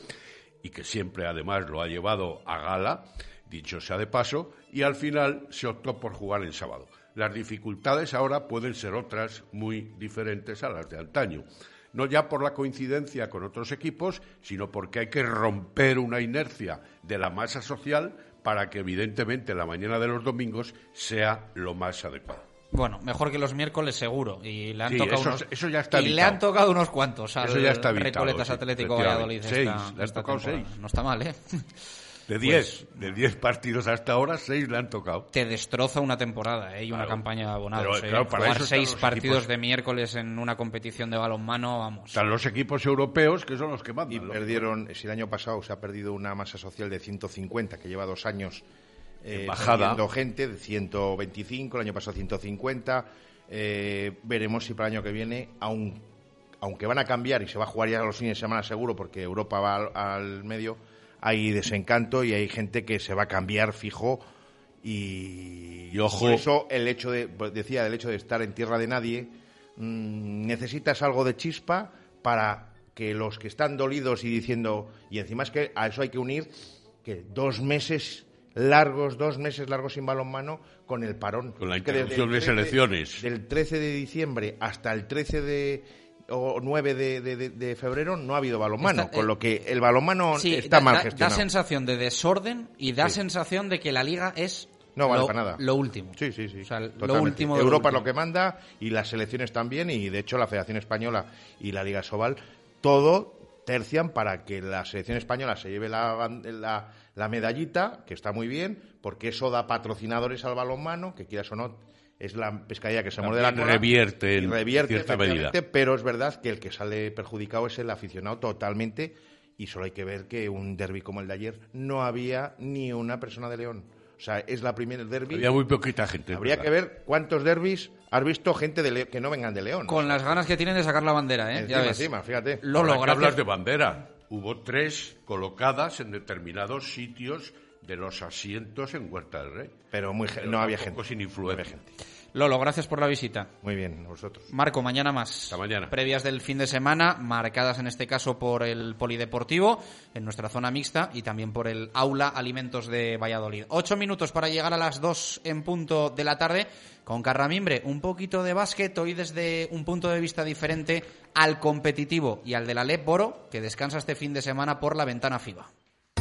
y que siempre además lo ha llevado a gala dicho sea de paso, y al final se optó por jugar el sábado. Las dificultades ahora pueden ser otras muy diferentes a las de antaño. No ya por la coincidencia con otros equipos, sino porque hay que romper una inercia de la masa social para que evidentemente la mañana de los domingos sea lo más adecuado. Bueno, mejor que los miércoles seguro. Y le han Sí, tocado eso- unos, eso ya está y le han tocado unos cuantos al Eso ya está evitado, Recoletas sí, Atlético. Valladolid. Seis, esta- le han tocado temporada. seis. No está mal, ¿eh? De Pues- 10, de 10 partidos hasta ahora, 6 le han tocado. Te destroza una temporada ¿eh? y una Claro. campaña de abonados. Pero, ¿eh? claro, para Jugar partidos equipos. de miércoles en una competición de balonmano, vamos. Están los equipos europeos que son los que mandan. Y perdieron, si el año pasado se ha perdido una masa social de 150, que lleva dos años eh, En bajada. perdiendo gente, de 125, el año pasado 150. Eh, veremos si para el año que viene, aun- aunque van a cambiar y se va a jugar ya los fines de semana seguro, porque Europa va al, al medio, hay desencanto y hay gente que se va a cambiar fijo. Y, Y ojo. por eso el hecho de, pues decía, el hecho de estar en tierra de nadie, mm, necesitas algo de chispa para que los que están dolidos y diciendo, y encima es que a eso hay que unir que dos meses largos, dos meses largos sin balonmano con el parón. Con la interrupción de selecciones. Del 13 de diciembre hasta el 13 de o 9 de, de- febrero no ha habido balonmano, Está- con eh, lo que el balonmano Sí, está da, mal gestionado. Da sensación de desorden y da Sí. sensación de que la liga es No vale lo, para nada. lo último. Sí, sí, sí. O sea, lo último lo Europa es lo que manda y las selecciones también y de hecho la Federación Española y la Liga Sobal todo tercian para que la selección española se lleve la, la, la medallita, que está muy bien, porque eso da patrocinadores al balonmano, que quieras o no, es la pescadilla que se muerde la cola. revierte en y revierte cierta efectivamente, medida. pero es verdad que el que sale perjudicado es el aficionado totalmente y solo hay que ver que un derby como el de ayer no había ni una persona de León. O sea, es la primera derby. Había muy poquita gente. Habría verdad. que ver cuántos derbis has visto gente de Le- que no vengan de León. Con las ganas que tienen de sacar la bandera, ¿eh? Encima, ya ves. encima, fíjate. Lolo, gracias. hablas de bandera, hubo tres colocadas en determinados sitios de los asientos en Huerta del Rey. Pero muy Pero no había gente. sin influencia. Lolo, gracias por la visita. Muy bien, vosotros. Marco, mañana más. Hasta mañana. Previas del fin de semana, marcadas en este caso por el Polideportivo, en nuestra zona mixta, y también por el Aula Alimentos de Valladolid. Ocho minutos para llegar a las dos en punto de la tarde, con Carramimbre. Un poquito de básquet, hoy desde un punto de vista diferente al competitivo y al de la LEP Boro, que descansa este fin de semana por la ventana FIBA.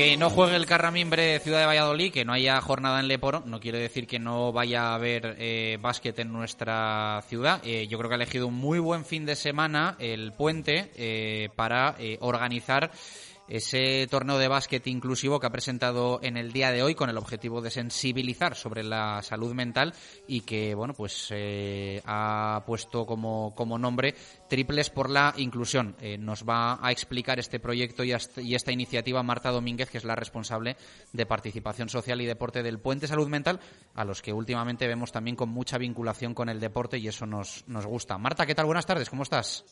Que no juegue el Carramimbre Ciudad de Valladolid, que no haya jornada en Leporo, no quiere decir que no vaya a haber eh, básquet en nuestra ciudad. Eh, yo creo que ha elegido un muy buen fin de semana el puente eh, para organizar ese torneo de básquet inclusivo que ha presentado en el día de hoy con el objetivo de sensibilizar sobre la salud mental y que bueno pues eh, ha puesto como, como nombre triples por la inclusión Eh, nos va a explicar este proyecto y, y esta iniciativa Marta Domínguez que es la responsable de participación social y deporte del Puente Salud Mental a los que últimamente vemos también con mucha vinculación con el deporte y eso nos, nos gusta Marta ¿qué tal? buenas tardes ¿cómo estás?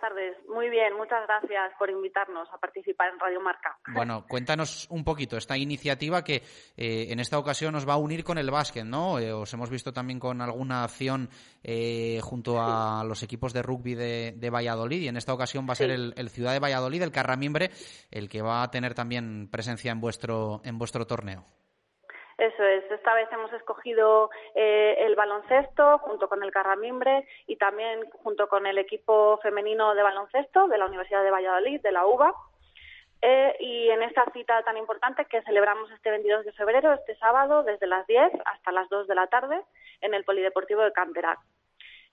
Tardes. Muy bien, muchas gracias por invitarnos a participar en Radio Marca. Bueno, cuéntanos un poquito esta iniciativa que eh, en esta ocasión nos va a unir con el básquet, ¿no? Eh, os hemos visto también con alguna acción eh, junto a los equipos de rugby de, de Valladolid y en esta ocasión va a ser Sí. el, el Ciudad de Valladolid, el Carramimbre, el que va a tener también presencia en vuestro en vuestro torneo. Eso es, esta vez hemos escogido eh, el baloncesto junto con el Carramimbre y también junto con el equipo femenino de baloncesto de la Universidad de Valladolid, de la UBA. Eh, y en esta cita tan importante que celebramos este 22 de febrero, este sábado, desde las 10 hasta las 2 de la tarde, en el Polideportivo de Canterac.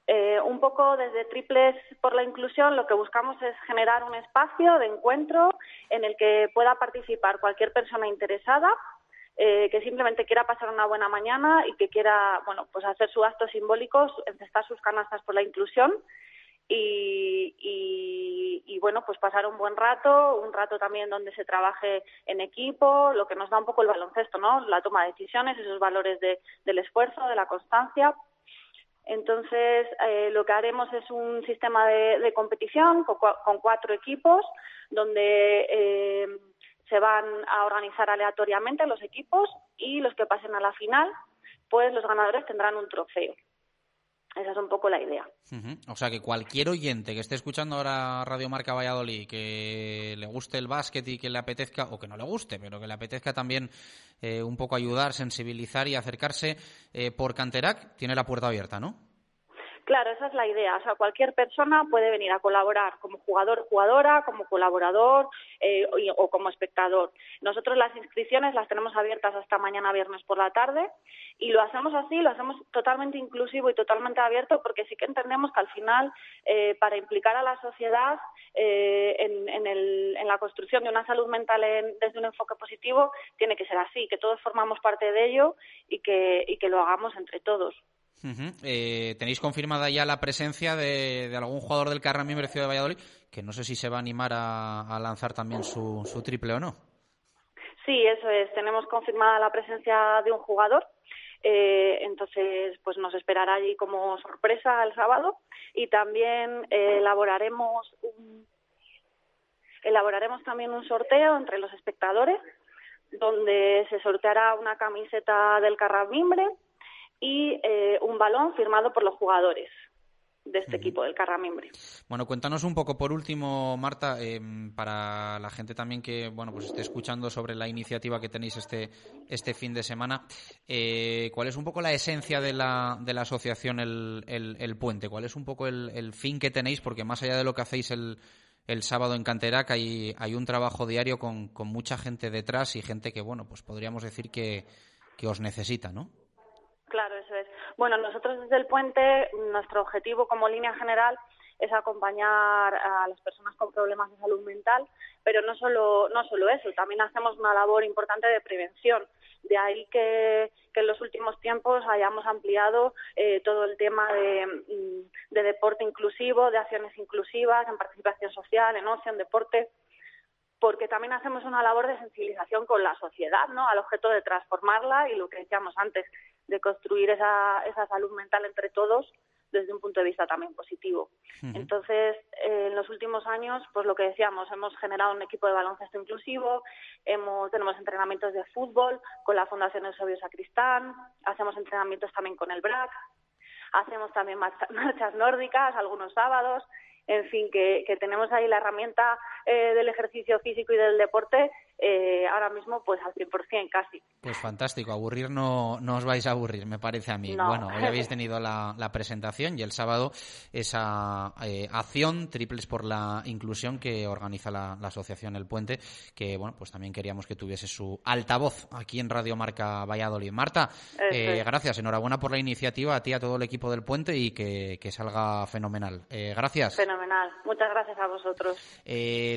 Eh, un poco desde Triples por la Inclusión lo que buscamos es generar un espacio de encuentro en el que pueda participar cualquier persona interesada eh, que simplemente quiera pasar una buena mañana y que quiera, bueno, pues hacer su acto simbólico, encestar sus canastas por la inclusión y, y, bueno, pues pasar un buen rato, un rato también donde se trabaje en equipo, lo que nos da un poco el baloncesto, ¿no? La toma de decisiones, esos valores de, del esfuerzo, de la constancia. Entonces, eh, lo que haremos es un sistema de, competición con, cuatro equipos, donde eh, se van a organizar aleatoriamente los equipos y los que pasen a la final, pues los ganadores tendrán un trofeo. Esa es un poco la idea. O sea que cualquier oyente que esté escuchando ahora Radio Marca Valladolid, que le guste el básquet y que le apetezca, o que no le guste, pero que le apetezca también eh, un poco ayudar, sensibilizar y acercarse eh, por Canterac, tiene la puerta abierta, ¿no? Claro, esa es la idea. O sea, cualquier persona puede venir a colaborar como jugador, jugadora, como colaborador eh, o como espectador. Nosotros las inscripciones las tenemos abiertas hasta mañana viernes por la tarde y lo hacemos así, lo hacemos totalmente inclusivo y totalmente abierto porque sí que entendemos que al final eh, para implicar a la sociedad eh, en, en, la construcción de una salud mental desde un enfoque positivo tiene que ser así, que todos formamos parte de ello y que, y que lo hagamos entre todos. Eh, ¿Tenéis confirmada ya la presencia de, algún jugador del Carra Miembro Ciudad de Valladolid? Que no sé si se va a animar a, lanzar también su, triple o no. Sí, eso es. Tenemos confirmada la presencia de un jugador. Eh, entonces, pues nos esperará allí como sorpresa el sábado. Y también eh, elaboraremos elaboraremos también un sorteo entre los espectadores donde se sorteará una camiseta del Carramimbre y eh, un balón firmado por los jugadores de este equipo del Carramimbre. Bueno, cuéntanos un poco por último, Marta, em, para la gente también que bueno pues esté escuchando sobre la iniciativa que tenéis este este fin de semana, eh, ¿cuál es un poco la esencia de la, de la asociación el, el, Puente? ¿Cuál es un poco el, el, fin que tenéis? Porque más allá de lo que hacéis el, el sábado en Canterac hay, hay un trabajo diario con, con mucha gente detrás y gente que, bueno, pues podríamos decir que, que os necesita, ¿no? Claro, eso es. Bueno, nosotros desde el puente, nuestro objetivo como línea general es acompañar a las personas con problemas de salud mental, pero no solo, no solo eso, también hacemos una labor importante de prevención. De ahí que, en los últimos tiempos hayamos ampliado eh, todo el tema de, mm, de deporte inclusivo, de acciones inclusivas, en participación social, en ocio, en deporte porque también hacemos una labor de sensibilización con la sociedad, ¿no? Al objeto de transformarla y lo que decíamos antes, de construir esa, esa salud mental entre todos desde un punto de vista también positivo. Entonces, en los últimos años, pues lo que decíamos, hemos generado un equipo de baloncesto inclusivo, hemos, tenemos entrenamientos de fútbol con la Fundación Eusebio Sacristán, hacemos entrenamientos también con el BRAC, hacemos también marchas nórdicas algunos sábados, en fin, que, que tenemos ahí la herramienta eh, del ejercicio físico y del deporte eh, ahora mismo pues al 100% casi. Pues fantástico, aburrir no, no os vais a aburrir, me parece a mí. Bueno, hoy habéis tenido la, presentación y el sábado esa eh, acción Triples por la Inclusión que organiza la, Asociación El Puente, que bueno, pues también queríamos que tuviese su altavoz aquí en Radio Marca Valladolid. Marta, eh, gracias, enhorabuena por la iniciativa, a ti, a todo el equipo del Puente y que, que salga fenomenal. gracias. Fenomenal, muchas gracias a vosotros.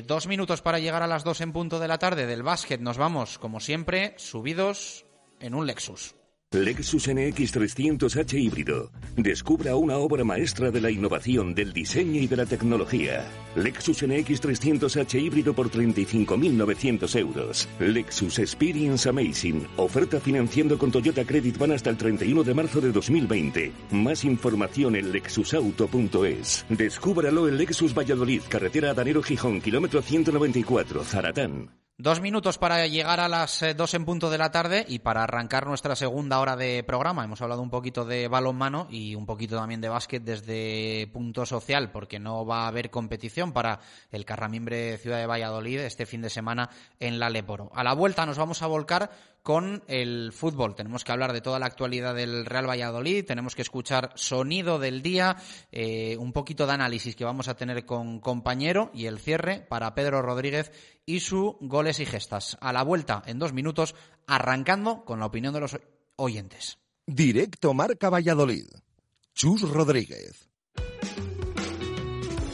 dos minutos para llegar a las dos en punto de la tarde del básquet nos vamos, como siempre, subidos en un Lexus. Lexus NX 300H híbrido. Descubra una obra maestra de la innovación, del diseño y de la tecnología. Lexus NX 300H híbrido por 35.900 euros. Lexus Experience Amazing. Oferta financiando con Toyota Credit Van hasta el 31 de marzo de 2020. Más información en lexusauto.es. Descúbralo en Lexus Valladolid, carretera Adanero Gijón, kilómetro 194, Zaratán. Dos minutos para llegar a las eh, dos en punto de la tarde y para arrancar nuestra segunda hora de programa. Hemos hablado un poquito de balonmano y un poquito también de básquet desde punto social, porque no va a haber competición para el Carramimbre Ciudad de Valladolid este fin de semana en la Leporo. A la vuelta nos vamos a volcar con el fútbol. Tenemos que hablar de toda la actualidad del Real Valladolid, tenemos que escuchar sonido del día, eh, un poquito de análisis que vamos a tener con compañero y el cierre para Pedro Rodríguez y su goles y gestas. A la vuelta en dos minutos, arrancando con la opinión de los oyentes. Directo Marca Valladolid. Chus Rodríguez.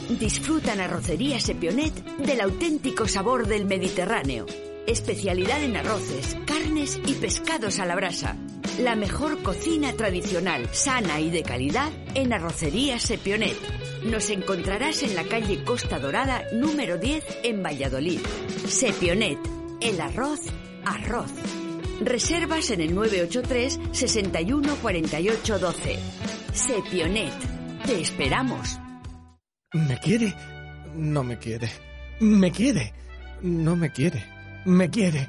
Disfrutan arrocería Sepionet del auténtico sabor del Mediterráneo. Especialidad en arroces, y pescados a la brasa. La mejor cocina tradicional, sana y de calidad en Arrocería Sepionet. Nos encontrarás en la calle Costa Dorada número 10 en Valladolid. Sepionet, el arroz, arroz. Reservas en el 983 61 48 12. Sepionet, te esperamos. ¿Me quiere? No me quiere. ¿Me quiere? No me quiere. ¿Me quiere?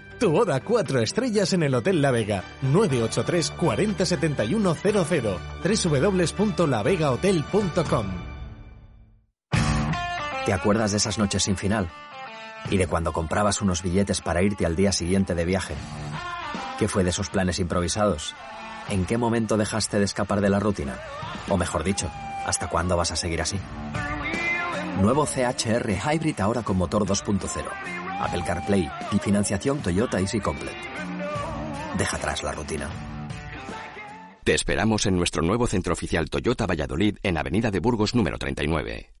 Tu boda cuatro estrellas en el Hotel La Vega. 983 40 71 00. www.lavegahotel.com. ¿Te acuerdas de esas noches sin final? ¿Y de cuando comprabas unos billetes para irte al día siguiente de viaje? ¿Qué fue de esos planes improvisados? ¿En qué momento dejaste de escapar de la rutina? O mejor dicho, ¿hasta cuándo vas a seguir así? Nuevo CHR Hybrid ahora con motor 2.0 Apple CarPlay y financiación Toyota Easy Complete. Deja atrás la rutina. Te esperamos en nuestro nuevo centro oficial Toyota Valladolid en Avenida de Burgos número 39.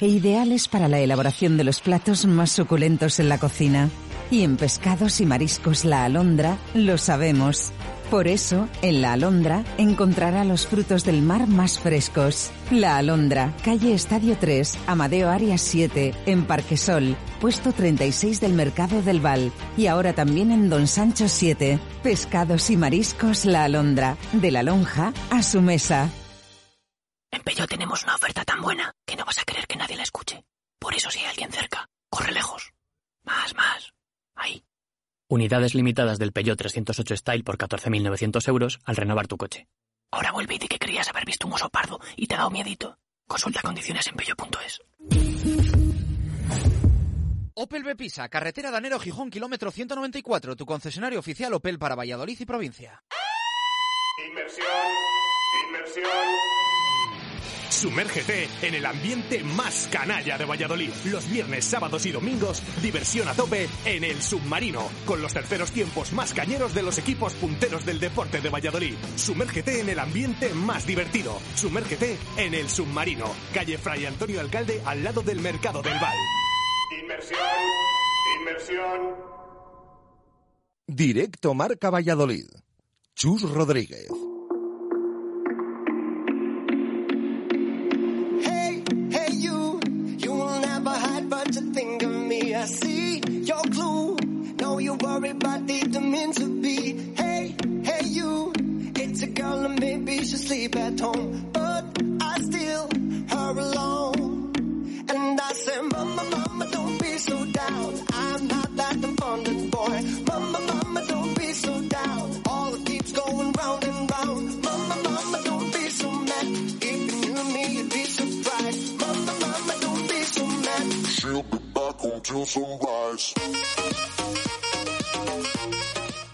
e ideales para la elaboración de los platos más suculentos en la cocina. Y en pescados y mariscos La Alondra lo sabemos. Por eso, en La Alondra encontrará los frutos del mar más frescos. La Alondra, calle Estadio 3, Amadeo Arias 7, en Parquesol, puesto 36 del Mercado del Val. Y ahora también en Don Sancho 7. Pescados y mariscos La Alondra, de la lonja a su mesa. En Peyo tenemos una oferta tan buena que no vas a querer que nadie la escuche. Por eso si hay alguien cerca, corre lejos. Más, más. Ahí. Unidades limitadas del Peugeot 308 Style por 14.900 euros al renovar tu coche. Ahora vuelve y di que querías haber visto un oso pardo y te ha dado miedito. Consulta condiciones en pello.es. Opel Bepisa, carretera Danero Gijón, kilómetro 194, tu concesionario oficial Opel para Valladolid y provincia. Inversión, inversión. Sumérgete en el ambiente más canalla de Valladolid. Los viernes, sábados y domingos, diversión a tope en el submarino, con los terceros tiempos más cañeros de los equipos punteros del deporte de Valladolid. Sumérgete en el ambiente más divertido. Sumérgete en el submarino, calle Fray Antonio Alcalde, al lado del Mercado del Val. Inversión, inversión. Directo Marca Valladolid. Chus Rodríguez. See your clue. Know you worry, but didn't mean to be. Hey, hey, you, it's a girl and maybe she'll sleep at home,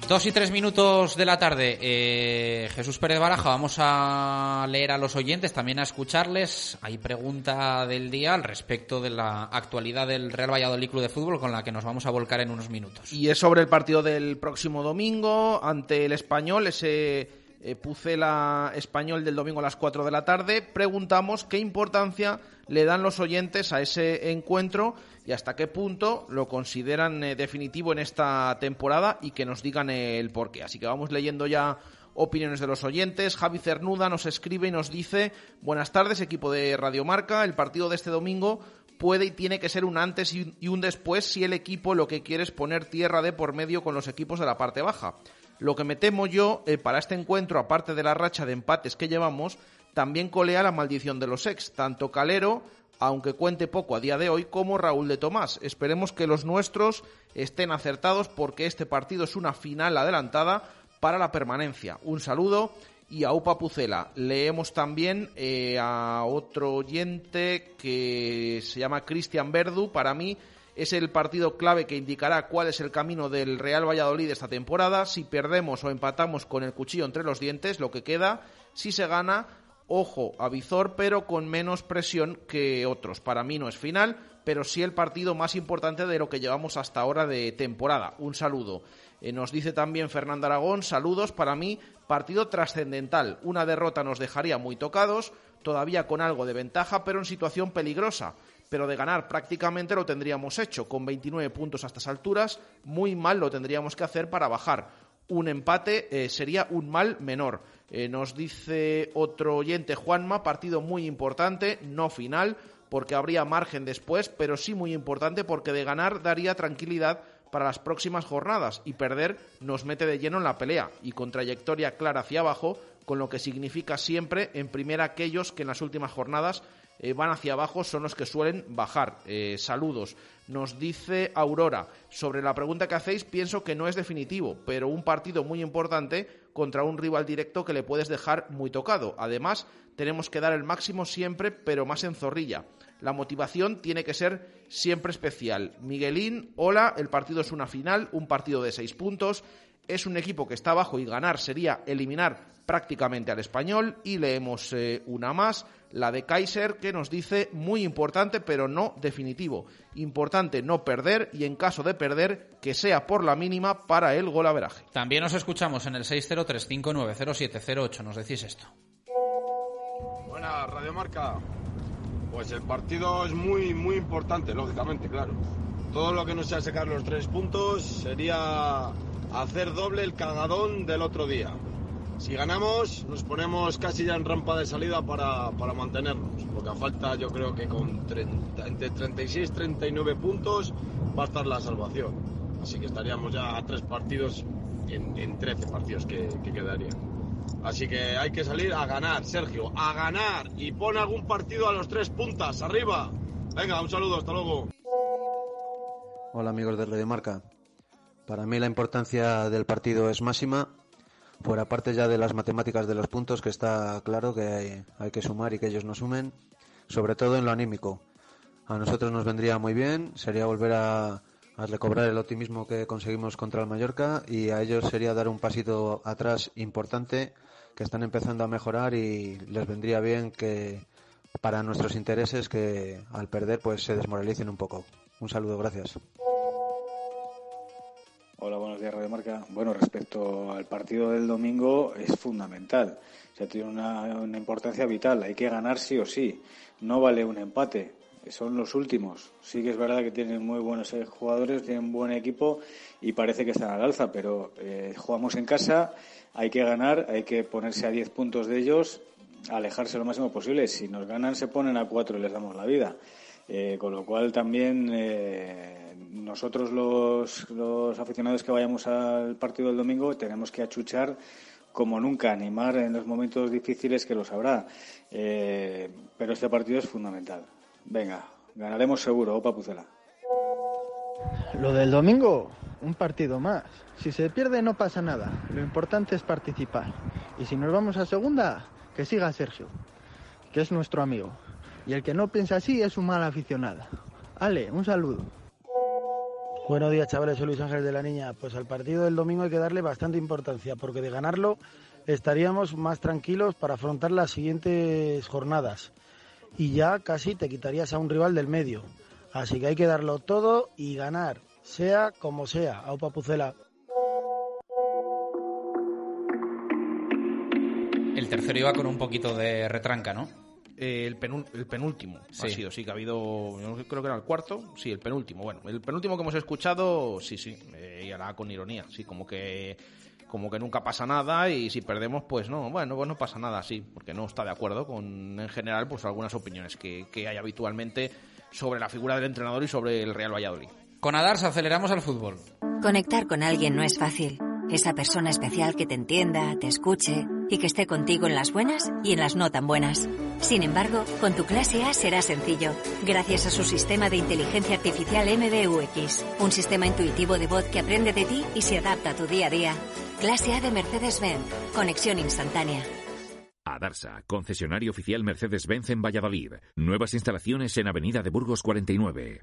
Dos y tres minutos de la tarde. Eh, Jesús Pérez Baraja, vamos a leer a los oyentes, también a escucharles. Hay pregunta del día al respecto de la actualidad del Real Valladolid Club de Fútbol con la que nos vamos a volcar en unos minutos. Y es sobre el partido del próximo domingo ante el Español, ese eh, Pucela Español del domingo a las 4 de la tarde. Preguntamos qué importancia le dan los oyentes a ese encuentro y hasta qué punto lo consideran eh, definitivo en esta temporada y que nos digan el porqué. Así que vamos leyendo ya opiniones de los oyentes. Javi Cernuda nos escribe y nos dice, buenas tardes equipo de Radio Marca, el partido de este domingo puede y tiene que ser un antes y un después si el equipo lo que quiere es poner tierra de por medio con los equipos de la parte baja. Lo que me temo yo eh, para este encuentro, aparte de la racha de empates que llevamos, también colea la maldición de los ex, tanto Calero, aunque cuente poco a día de hoy, como Raúl de Tomás. Esperemos que los nuestros estén acertados porque este partido es una final adelantada para la permanencia. Un saludo y a Upa Pucela. Leemos también eh, a otro oyente que se llama Cristian Verdu. Para mí es el partido clave que indicará cuál es el camino del Real Valladolid esta temporada. Si perdemos o empatamos con el cuchillo entre los dientes, lo que queda, si se gana, ojo a pero con menos presión que otros. Para mí no es final, pero sí el partido más importante de lo que llevamos hasta ahora de temporada. Un saludo. Eh, nos dice también Fernando Aragón, saludos, para mí partido trascendental. Una derrota nos dejaría muy tocados, todavía con algo de ventaja, pero en situación peligrosa. Pero de ganar prácticamente lo tendríamos hecho, con 29 puntos a estas alturas, muy mal lo tendríamos que hacer para bajar. Un empate eh, sería un mal menor. Eh, nos dice otro oyente, Juanma, partido muy importante, no final, porque habría margen después, pero sí muy importante porque de ganar daría tranquilidad para las próximas jornadas y perder nos mete de lleno en la pelea y con trayectoria clara hacia abajo, con lo que significa siempre en primera aquellos que en las últimas jornadas eh, van hacia abajo son los que suelen bajar. Eh, saludos. Nos dice Aurora, sobre la pregunta que hacéis, pienso que no es definitivo, pero un partido muy importante contra un rival directo que le puedes dejar muy tocado. Además, tenemos que dar el máximo siempre, pero más en zorrilla. La motivación tiene que ser siempre especial. Miguelín, hola, el partido es una final, un partido de seis puntos. Es un equipo que está abajo y ganar sería eliminar prácticamente al español. Y leemos eh, una más, la de Kaiser, que nos dice muy importante, pero no definitivo. Importante no perder y en caso de perder, que sea por la mínima para el golaveraje. También nos escuchamos en el 603590708. Nos decís esto. Buena, Radio Marca. Pues el partido es muy, muy importante, lógicamente, claro. Todo lo que no sea sacar los tres puntos sería hacer doble el cagadón del otro día. Si ganamos, nos ponemos casi ya en rampa de salida para, para mantenernos. Porque a falta, yo creo que con 30, entre 36 y 39 puntos va a estar la salvación. Así que estaríamos ya a tres partidos en, en 13 partidos que, que quedarían. Así que hay que salir a ganar, Sergio, a ganar y pon algún partido a los tres puntas, arriba. Venga, un saludo, hasta luego. Hola amigos de Radio Marca. Para mí la importancia del partido es máxima, fuera parte ya de las matemáticas de los puntos, que está claro que hay, hay que sumar y que ellos no sumen, sobre todo en lo anímico. A nosotros nos vendría muy bien, sería volver a, a recobrar el optimismo que conseguimos contra el Mallorca y a ellos sería dar un pasito atrás importante que están empezando a mejorar y les vendría bien que para nuestros intereses que al perder pues se desmoralicen un poco. Un saludo, gracias. Hola, buenos días, Radio Marca. Bueno, respecto al partido del domingo, es fundamental. O sea, tiene una, importancia vital. Hay que ganar sí o sí. No vale un empate son los últimos. Sí que es verdad que tienen muy buenos eh, jugadores, tienen buen equipo y parece que están al alza, pero eh, jugamos en casa, hay que ganar, hay que ponerse a 10 puntos de ellos, alejarse lo máximo posible. Si nos ganan, se ponen a 4 y les damos la vida. Eh, con lo cual también nosotros los, los aficionados que vayamos al partido del domingo tenemos que achuchar como nunca, animar en los momentos difíciles que los habrá. pero este partido es fundamental. Venga, ganaremos seguro, Opa Pucela. Lo del domingo, un partido más. Si se pierde no pasa nada. Lo importante es participar. Y si nos vamos a segunda, que siga Sergio, que es nuestro amigo. Y el que no piensa así es un mal aficionado. Ale, un saludo. Buenos días, chavales. Soy Luis Ángel de la Niña. Pues al partido del domingo hay que darle bastante importancia, porque de ganarlo estaríamos más tranquilos para afrontar las siguientes jornadas y ya casi te quitarías a un rival del medio. Así que hay que darlo todo y ganar, sea como sea. Aupa Pucela. El tercero iba con un poquito de retranca, ¿no? Eh, el, el, penúltimo ha sido, sí, que ha habido, yo creo que era el cuarto, sí, el penúltimo. Bueno, el penúltimo que hemos escuchado, sí, sí, eh, y hará con ironía, sí, como que como que nunca pasa nada y si perdemos, pues no, bueno, pues no pasa nada, sí, porque no está de acuerdo con, en general, pues algunas opiniones que, hay habitualmente sobre la figura del entrenador y sobre el Real Valladolid. Con Adars aceleramos al fútbol. Conectar con alguien no es fácil. Esa persona especial que te entienda, te escuche y que esté contigo en las buenas y en las no tan buenas. Sin embargo, con tu clase A será sencillo, gracias a su sistema de inteligencia artificial MBUX, un sistema intuitivo de voz que aprende de ti y se adapta a tu día a día. Clase A de Mercedes-Benz, conexión instantánea. Adarsa, concesionario oficial Mercedes-Benz en Valladolid. Nuevas instalaciones en Avenida de Burgos 49.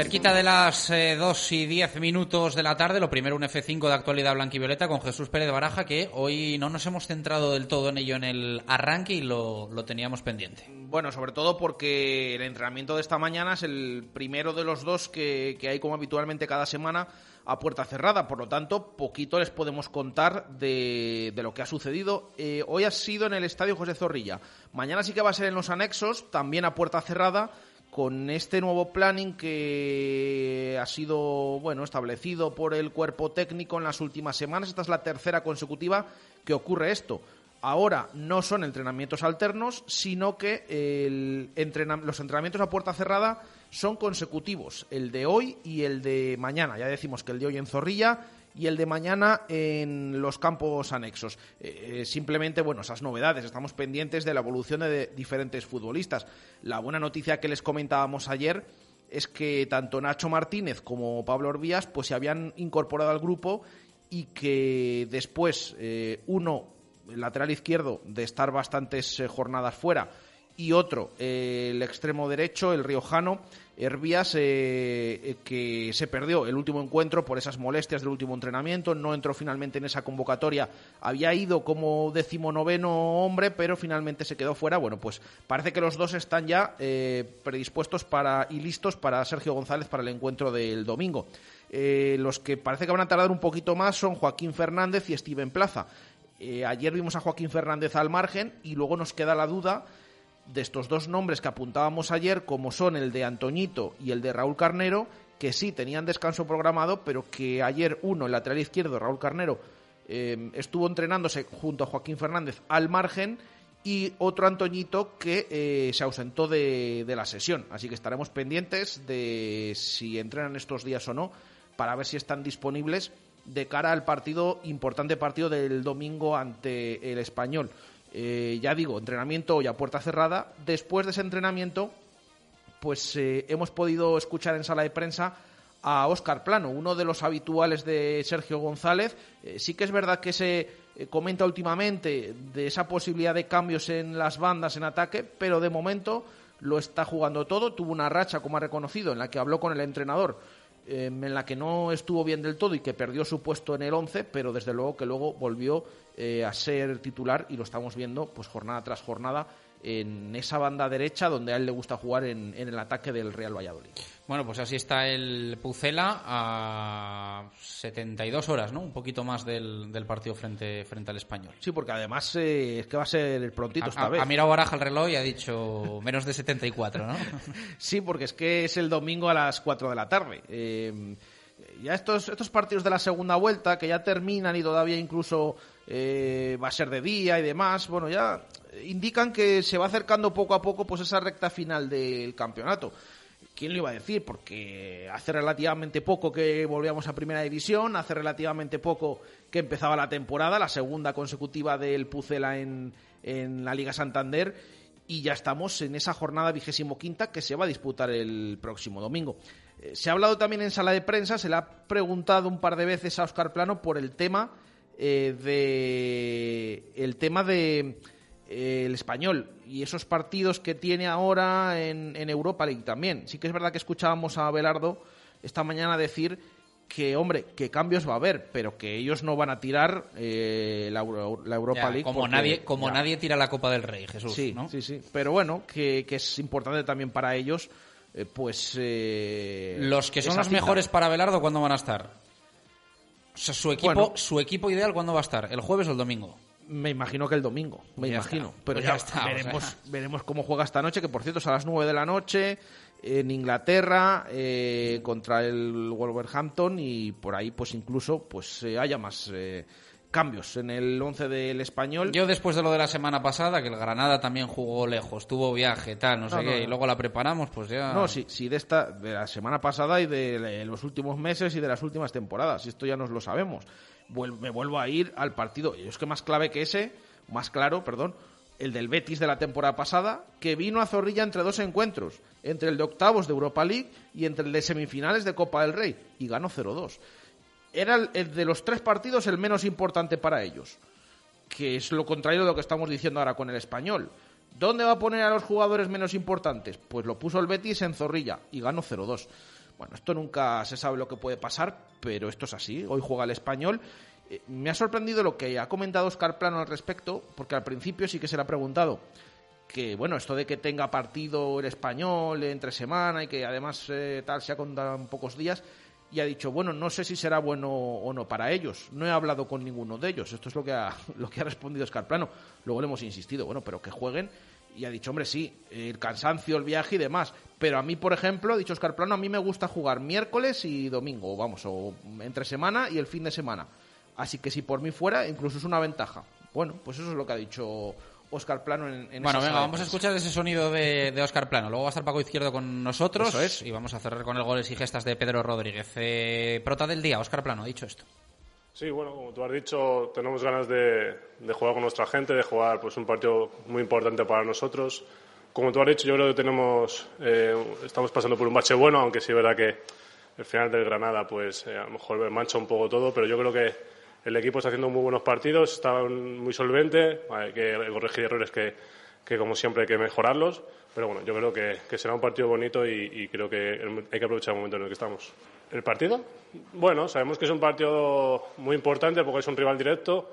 Cerquita de las 2 y 10 minutos de la tarde, lo primero un F5 de actualidad blanquivioleta con Jesús Pérez Baraja, que hoy no nos hemos centrado del todo en ello en el arranque y lo, lo teníamos pendiente. Bueno, sobre todo porque el entrenamiento de esta mañana es el primero de los dos que, que hay como habitualmente cada semana a puerta cerrada. Por lo tanto, poquito les podemos contar de, de lo que ha sucedido. Eh, hoy ha sido en el Estadio José Zorrilla. Mañana sí que va a ser en los anexos, también a puerta cerrada con este nuevo planning que ha sido bueno establecido por el cuerpo técnico en las últimas semanas. Esta es la tercera consecutiva que ocurre esto. Ahora no son entrenamientos alternos, sino que el los entrenamientos a puerta cerrada son consecutivos, el de hoy y el de mañana. Ya decimos que el de hoy en Zorrilla y el de mañana en los campos anexos. Eh, simplemente, bueno, esas novedades. Estamos pendientes de la evolución de diferentes futbolistas. La buena noticia que les comentábamos ayer es que tanto Nacho Martínez como Pablo Orbías pues se habían incorporado al grupo y que después eh, uno, el lateral izquierdo, de estar bastantes eh, jornadas fuera, y otro, el extremo derecho, el riojano, Hervías, eh, que se perdió el último encuentro por esas molestias del último entrenamiento, no entró finalmente en esa convocatoria, había ido como decimonoveno hombre, pero finalmente se quedó fuera. Bueno, pues parece que los dos están ya eh, predispuestos para y listos para Sergio González para el encuentro del domingo. Eh, los que parece que van a tardar un poquito más son Joaquín Fernández y Steven Plaza. ayer vimos a Joaquín Fernández al margen y luego nos queda la duda de estos dos nombres que apuntábamos ayer, como son el de Antoñito y el de Raúl Carnero, que sí tenían descanso programado, pero que ayer uno, el lateral izquierdo, Raúl Carnero, eh, estuvo entrenándose junto a Joaquín Fernández al margen y otro Antoñito que eh, se ausentó de, de, la sesión. Así que estaremos pendientes de si entrenan estos días o no para ver si están disponibles de cara al partido, importante partido del domingo ante el español. Eh, ya digo, entrenamiento hoy a puerta cerrada. Después de ese entrenamiento, pues eh, hemos podido escuchar en sala de prensa a Óscar Plano, uno de los habituales de Sergio González. Eh, sí que es verdad que se comenta últimamente de esa posibilidad de cambios en las bandas en ataque, pero de momento lo está jugando todo. Tuvo una racha, como ha reconocido, en la que habló con el entrenador Em, en la que no estuvo bien del todo y que perdió su puesto en el 11, pero desde luego que luego volvió eh, a ser titular y lo estamos viendo pues jornada tras jornada en esa banda derecha donde a él le gusta jugar en, el ataque del Real Valladolid. Bueno, pues así está el Pucela a 72 horas, ¿no? Un poquito más del, partido frente, frente al Español. Sí, porque además eh, es que va a ser el prontito esta vez. Ha mirado Baraja el reloj y ha dicho menos de 74, ¿no? sí, porque es que es el domingo a las 4 de la tarde. Eh, ya estos, estos partidos de la segunda vuelta, que ya terminan y todavía incluso eh, va a ser de día y demás, bueno, ya indican que se va acercando poco a poco pues esa recta final del campeonato. ¿Quién lo iba a decir? Porque hace relativamente poco que volvíamos a Primera División, hace relativamente poco que empezaba la temporada, la segunda consecutiva del Pucela en, en la Liga Santander, y ya estamos en esa jornada vigésimo quinta que se va a disputar el próximo domingo. Eh, se ha hablado también en sala de prensa, se le ha preguntado un par de veces a Oscar Plano por el tema eh, de el tema de eh, el español y esos partidos que tiene ahora en, en, Europa League también. Sí que es verdad que escuchábamos a Belardo esta mañana decir que, hombre, que cambios va a haber, pero que ellos no van a tirar eh, la, Euro- la Europa Ya, League. como porque- nadie, como ya. nadie tira la Copa del Rey, Jesús. Sí, ¿no? sí, sí. Pero bueno, que, que es importante también para ellos, eh, pues... eh, Los que son los mejores para Belardo, ¿cuándo van a estar? O sea, su equipo, Bueno. su equipo ideal, ¿cuándo va a estar? ¿El jueves o el domingo? Me imagino que el domingo, me Ya imagino. está, Pero pues ya, ya está, o veremos, sea. veremos cómo juega esta noche, que por cierto es a las 9 de la noche en Inglaterra eh, contra el Wolverhampton y por ahí pues incluso pues eh, haya más eh, cambios en el 11 del español. Yo después de lo de la semana pasada, que el Granada también jugó lejos, tuvo viaje, tal, no sé No, qué, no, y luego la preparamos, pues ya... No, sí, sí, de esta, de la semana pasada y de los últimos meses y de las últimas temporadas. Esto ya nos lo sabemos. Vuel- me vuelvo a ir al partido. Y es que más clave que ese, más claro, perdón, el del Betis de la temporada pasada, que vino a Zorrilla entre dos encuentros, entre el de octavos de Europa League y entre el de semifinales de Copa del Rey, y ganó 0-2. Era el, de los tres partidos el menos importante para ellos que es lo contrario de lo que estamos diciendo ahora con el español. ¿Dónde va a poner a los jugadores menos importantes? Pues lo puso el Betis en Zorrilla y ganó 0-2. Bueno, esto nunca se sabe lo que puede pasar, pero esto es así. Hoy juega el español. Eh, me ha sorprendido lo que ha comentado Oscar Plano al respecto, porque al principio sí que se le ha preguntado que, bueno, esto de que tenga partido el español entre semana y que además eh, tal se ha contado en pocos días, y ha dicho, bueno, no sé si será bueno o no para ellos. No he hablado con ninguno de ellos. Esto es lo que ha, lo que ha respondido Oscar Plano. Luego le hemos insistido, bueno, pero que jueguen. Y ha dicho, hombre, sí, el cansancio, el viaje y demás. Pero a mí, por ejemplo, ha dicho Oscar Plano, a mí me gusta jugar miércoles y domingo, vamos, o entre semana y el fin de semana. Así que si por mí fuera, incluso es una ventaja. Bueno, pues eso es lo que ha dicho Oscar Plano en, en Bueno, venga, vamos a escuchar ese sonido de, de Oscar Plano. Luego va a estar Paco Izquierdo con nosotros Eso es. y vamos a cerrar con el goles y gestas de Pedro Rodríguez. Eh, prota del día, Oscar Plano, ha dicho esto. Sí, bueno, como tú has dicho, tenemos ganas de, de jugar con nuestra gente, de jugar pues un partido muy importante para nosotros. Como tú has dicho, yo creo que tenemos, eh, estamos pasando por un bache bueno, aunque sí es verdad que el final del Granada, pues eh, a lo mejor mancha un poco todo, pero yo creo que el equipo está haciendo muy buenos partidos, está muy solvente, hay que corregir errores que, que como siempre hay que mejorarlos, pero bueno, yo creo que, será un partido bonito y, creo que hay que aprovechar el momento en el que estamos. ¿El partido? Bueno, sabemos que es un partido muy importante porque es un rival directo,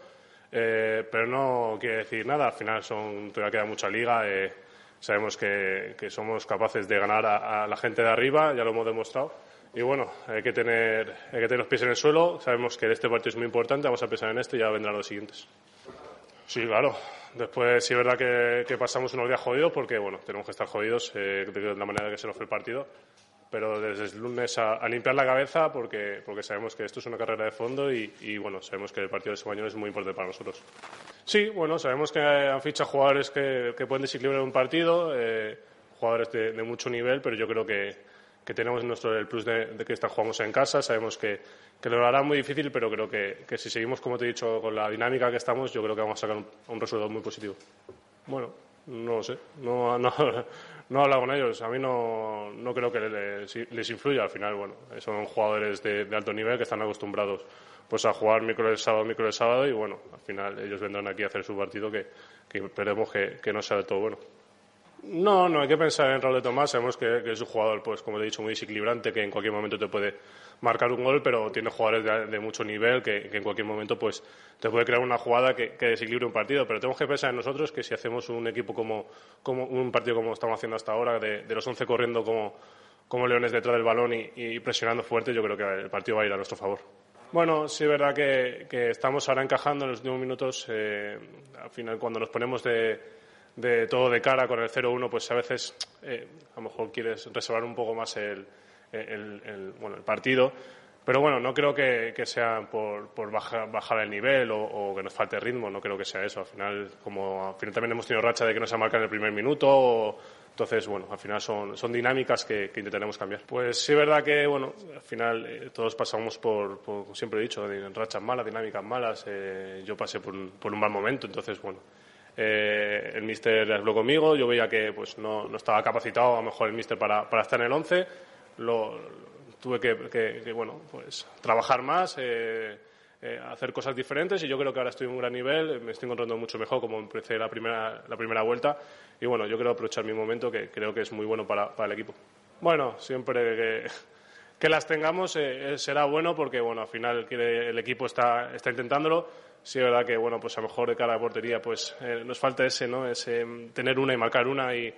eh, pero no quiere decir nada. Al final son, todavía queda mucha liga. eh, sabemos que, somos capaces de ganar a la gente de arriba, ya lo hemos demostrado. Y bueno, hay que, tener, hay que tener los pies en el suelo. Sabemos que este partido es muy importante, vamos a pensar en esto y ya vendrán los siguientes. Sí, claro. Después sí es verdad que, pasamos unos días jodidos porque, bueno, tenemos que estar jodidos eh, de la manera que se nos fue el partido. Pero desde el lunes a, limpiar la cabeza porque, porque sabemos que esto es una carrera de fondo y, y, bueno, sabemos que el partido de Español es muy importante para nosotros. Sí, bueno, sabemos que han fichado jugadores que, que pueden desequilibrar un partido, eh, jugadores de mucho nivel, pero yo creo que, que tenemos nuestro, el plus de, de que están jugamos en casa. Sabemos que, que lo hará muy difícil, pero creo que, que si seguimos, como te he dicho, con la dinámica que estamos, yo creo que vamos a sacar un, un resultado muy positivo. Bueno, no lo sé. No, no, no he hablado con ellos. A mí no, no creo que les, les influya. Al final, bueno, son jugadores de, de alto nivel que están acostumbrados pues a jugar miércoles, sábado, miércoles, sábado y bueno, al final ellos vendrán aquí a hacer su partido que, que esperemos que, que no sea del todo bueno. No, no hay que pensar en Raúl de Tomás. Sabemos que, que es un jugador, pues como te he dicho, muy desequilibrante, que en cualquier momento te puede marcar un gol, pero tiene jugadores de, de mucho nivel que, en cualquier momento pues te puede crear una jugada que, desequilibre un partido. Pero tenemos que pensar en nosotros que si hacemos un equipo como, como un partido como estamos haciendo hasta ahora, de, los 11 corriendo como, leones detrás del balón y, presionando fuerte, yo creo que el partido va a ir a nuestro favor. Bueno, sí es verdad que, que estamos ahora encajando en los últimos minutos. Eh, al final, cuando nos ponemos de, de todo de cara con el 0-1, pues a veces eh, a lo mejor quieres reservar un poco más el, el, el, bueno, el partido. Pero bueno, no creo que, que sea por, por bajar, bajar el nivel o, o, que nos falte ritmo, no creo que sea eso. Al final, como al final también hemos tenido racha de que no se marca en el primer minuto, o, entonces, bueno, al final son, son dinámicas que, que, intentaremos cambiar. Pues sí es verdad que, bueno, al final eh, todos pasamos por, por, como siempre he dicho, de rachas malas, dinámicas malas. Eh, yo pasé por un, por un mal momento, entonces, bueno, eh, el míster habló conmigo, yo veía que pues no, no estaba capacitado a lo mejor el míster para, para estar en el 11, lo, tuve que, que, que, bueno, pues trabajar más, eh, eh, hacer cosas diferentes y yo creo que ahora estoy en un gran nivel, me estoy encontrando mucho mejor como empecé la primera, la primera vuelta y bueno, yo quiero aprovechar mi momento que creo que es muy bueno para, para el equipo. Bueno, siempre que, que las tengamos eh, eh, será bueno porque, bueno, al final el equipo está, está intentándolo. Sí, es verdad que, bueno, pues a lo mejor de cada portería, pues eh, nos falta ese, ¿no? Ese, mm, tener una y marcar una y,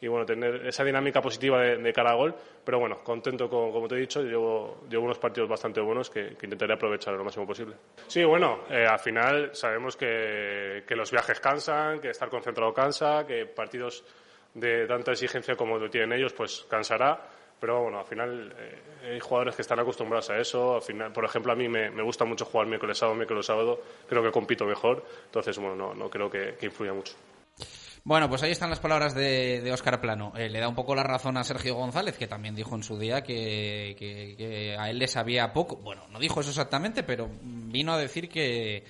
y bueno, tener esa dinámica positiva de, cara a gol. Pero bueno, contento con, como te he dicho, llevo, llevo unos partidos bastante buenos que, intentaré aprovechar lo máximo posible. Sí, bueno, al final sabemos que, que los viajes cansan, que estar concentrado cansa, que partidos de tanta exigencia como lo tienen ellos, pues cansará pero bueno, al final eh, hay jugadores que están acostumbrados a eso. Al final, por ejemplo, a mí me, gusta mucho jugar miércoles sábado, miércoles sábado. Creo que compito mejor. Entonces, bueno, no, no creo que, influya mucho. Bueno, pues ahí están las palabras de, de Óscar Plano. Eh, le da un poco la razón a Sergio González, que también dijo en su día que, que a él le sabía poco. Bueno, no dijo eso exactamente, pero vino a decir que,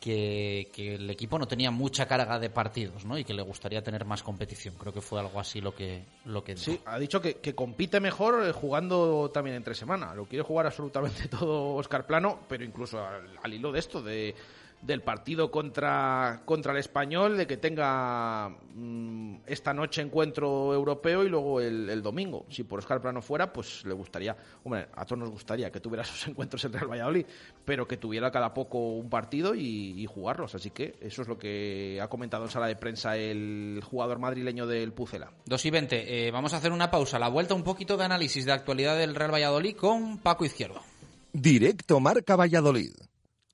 que, el equipo no tenía mucha carga de partidos, ¿no? Y que le gustaría tener más competición. Creo que fue algo así lo que, lo que Sí, ha dicho que, compite mejor eh, jugando también entre semana. Lo quiere jugar absolutamente todo Oscar Plano, pero incluso al hilo de esto, de del partido contra, contra el español, de que tenga mm, esta noche encuentro europeo y luego el, domingo. Si por Oscar Plano fuera, pues le gustaría, hombre, a todos nos gustaría que tuviera esos encuentros entre el Valladolid, pero que tuviera cada poco un partido y, jugarlos. Así que eso es lo que ha comentado en sala de prensa el jugador madrileño del Pucela. 2 y 20. Eh, vamos a hacer una pausa. La vuelta un poquito de análisis de actualidad del Real Valladolid con Paco Izquierdo. Directo Marca Valladolid.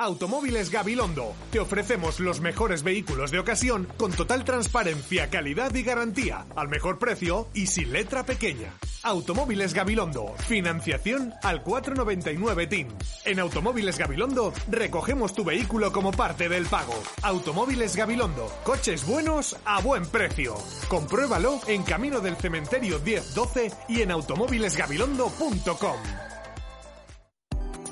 Automóviles Gabilondo. Te ofrecemos los mejores vehículos de ocasión con total transparencia, calidad y garantía, al mejor precio y sin letra pequeña. Automóviles Gabilondo. Financiación al 499 TIN. En Automóviles Gabilondo recogemos tu vehículo como parte del pago. Automóviles Gabilondo. Coches buenos a buen precio. Compruébalo en Camino del Cementerio 1012 y en automóvilesgabilondo.com.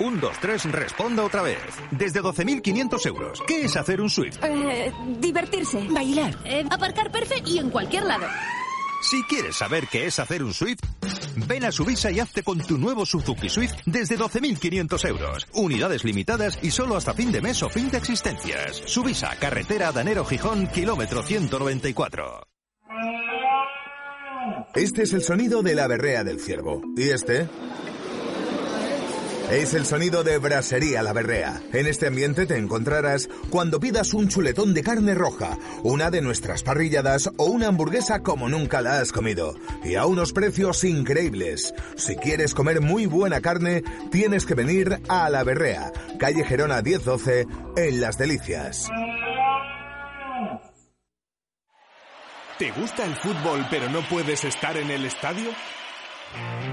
1, 2, 3, responda otra vez. Desde 12.500 euros. ¿Qué es hacer un Swift? Eh, divertirse. Bailar. Eh, aparcar perfecto y en cualquier lado. Si quieres saber qué es hacer un Swift, ven a Subisa y hazte con tu nuevo Suzuki Swift desde 12.500 euros. Unidades limitadas y solo hasta fin de mes o fin de existencias. Subisa, carretera Danero Gijón, kilómetro 194. Este es el sonido de la berrea del ciervo. ¿Y este? Es el sonido de Brasería La Berrea. En este ambiente te encontrarás cuando pidas un chuletón de carne roja, una de nuestras parrilladas o una hamburguesa como nunca la has comido. Y a unos precios increíbles. Si quieres comer muy buena carne, tienes que venir a La Berrea, calle Gerona 1012, en Las Delicias. ¿Te gusta el fútbol pero no puedes estar en el estadio?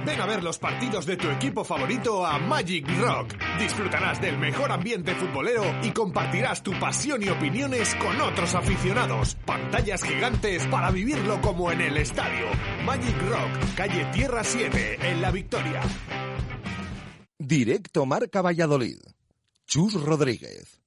Ven a ver los partidos de tu equipo favorito a Magic Rock. Disfrutarás del mejor ambiente futbolero y compartirás tu pasión y opiniones con otros aficionados. Pantallas gigantes para vivirlo como en el estadio. Magic Rock, calle Tierra 7, en La Victoria. Directo Marca Valladolid. Chus Rodríguez.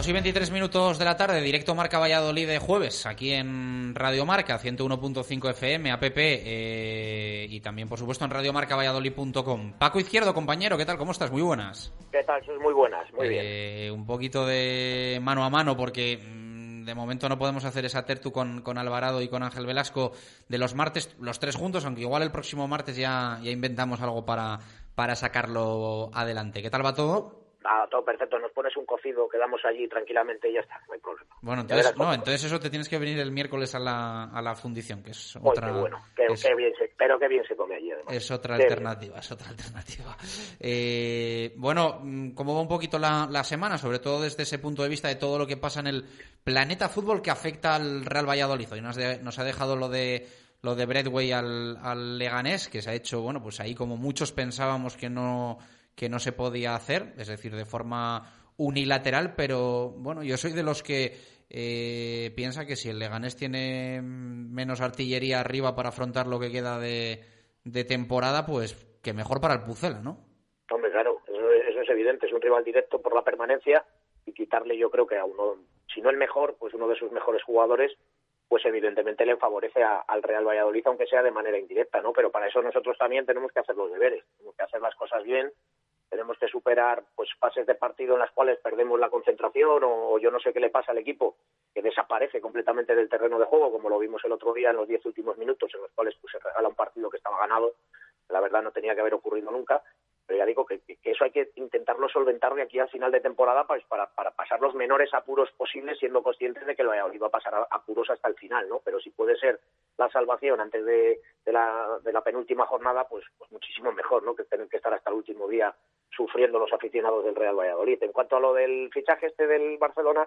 2 y 23 minutos de la tarde, directo Marca Valladolid de jueves, aquí en Radio Marca, 101.5 FM, app eh, y también, por supuesto, en radiomarcavalladolid.com. Paco Izquierdo, compañero, ¿qué tal? ¿Cómo estás? Muy buenas. ¿Qué tal? Sos muy buenas, muy eh, bien. Un poquito de mano a mano, porque mm, de momento no podemos hacer esa tertu con, con, Alvarado y con Ángel Velasco de los martes, los tres juntos, aunque igual el próximo martes ya, ya inventamos algo para, para sacarlo adelante. ¿Qué tal va todo? Nada, todo perfecto, nos pones un cocido, quedamos allí tranquilamente y ya está, no hay problema. Bueno, entonces, no, eso te tienes que venir el miércoles a la, a la fundición, que es otra, qué bueno, es, qué bien se, pero qué bien se come allí además. es otra Qué bien. alternativa, es otra alternativa. Eh, bueno, mm, ¿cómo va un poquito la, la semana? Sobre todo desde ese punto de vista de todo lo que pasa en el planeta fútbol que afecta al Real Valladolid. Hoy nos, de- nos ha dejado lo de lo de Bradway al, al Leganés, que se ha hecho, bueno, pues ahí como muchos pensábamos que no, que no se podía hacer, es decir, de forma unilateral, pero bueno, yo soy de los que eh, piensa que si el Leganés tiene menos artillería arriba para afrontar lo que queda de, temporada, pues que mejor para el Pucela, ¿no? Hombre, claro, eso, es evidente, es un rival directo por la permanencia y quitarle yo creo que a uno, si no el mejor, pues uno de sus mejores jugadores, pues evidentemente le favorece al Real Valladolid, aunque sea de manera indirecta, ¿no? Pero para eso nosotros también tenemos que hacer los deberes, tenemos que hacer las cosas bien, tenemos que superar pues fases de partido en las cuales perdemos la concentración o, yo no sé qué le pasa al equipo que desaparece completamente del terreno de juego como lo vimos el otro día en los diez últimos minutos en los cuales pues, se regala un partido que estaba ganado. La verdad no tenía que haber ocurrido nunca pero ya digo que, eso hay que intentarlo solventar de aquí al final de temporada pues, para, para pasar los menores apuros posibles siendo conscientes de que lo va a pasar apuros hasta el final no pero si puede ser la salvación antes de, de la, de la penúltima jornada pues, pues muchísimo mejor no que tener que estar hasta el último día sufriendo los aficionados del Real Valladolid. En cuanto a lo del fichaje este del Barcelona,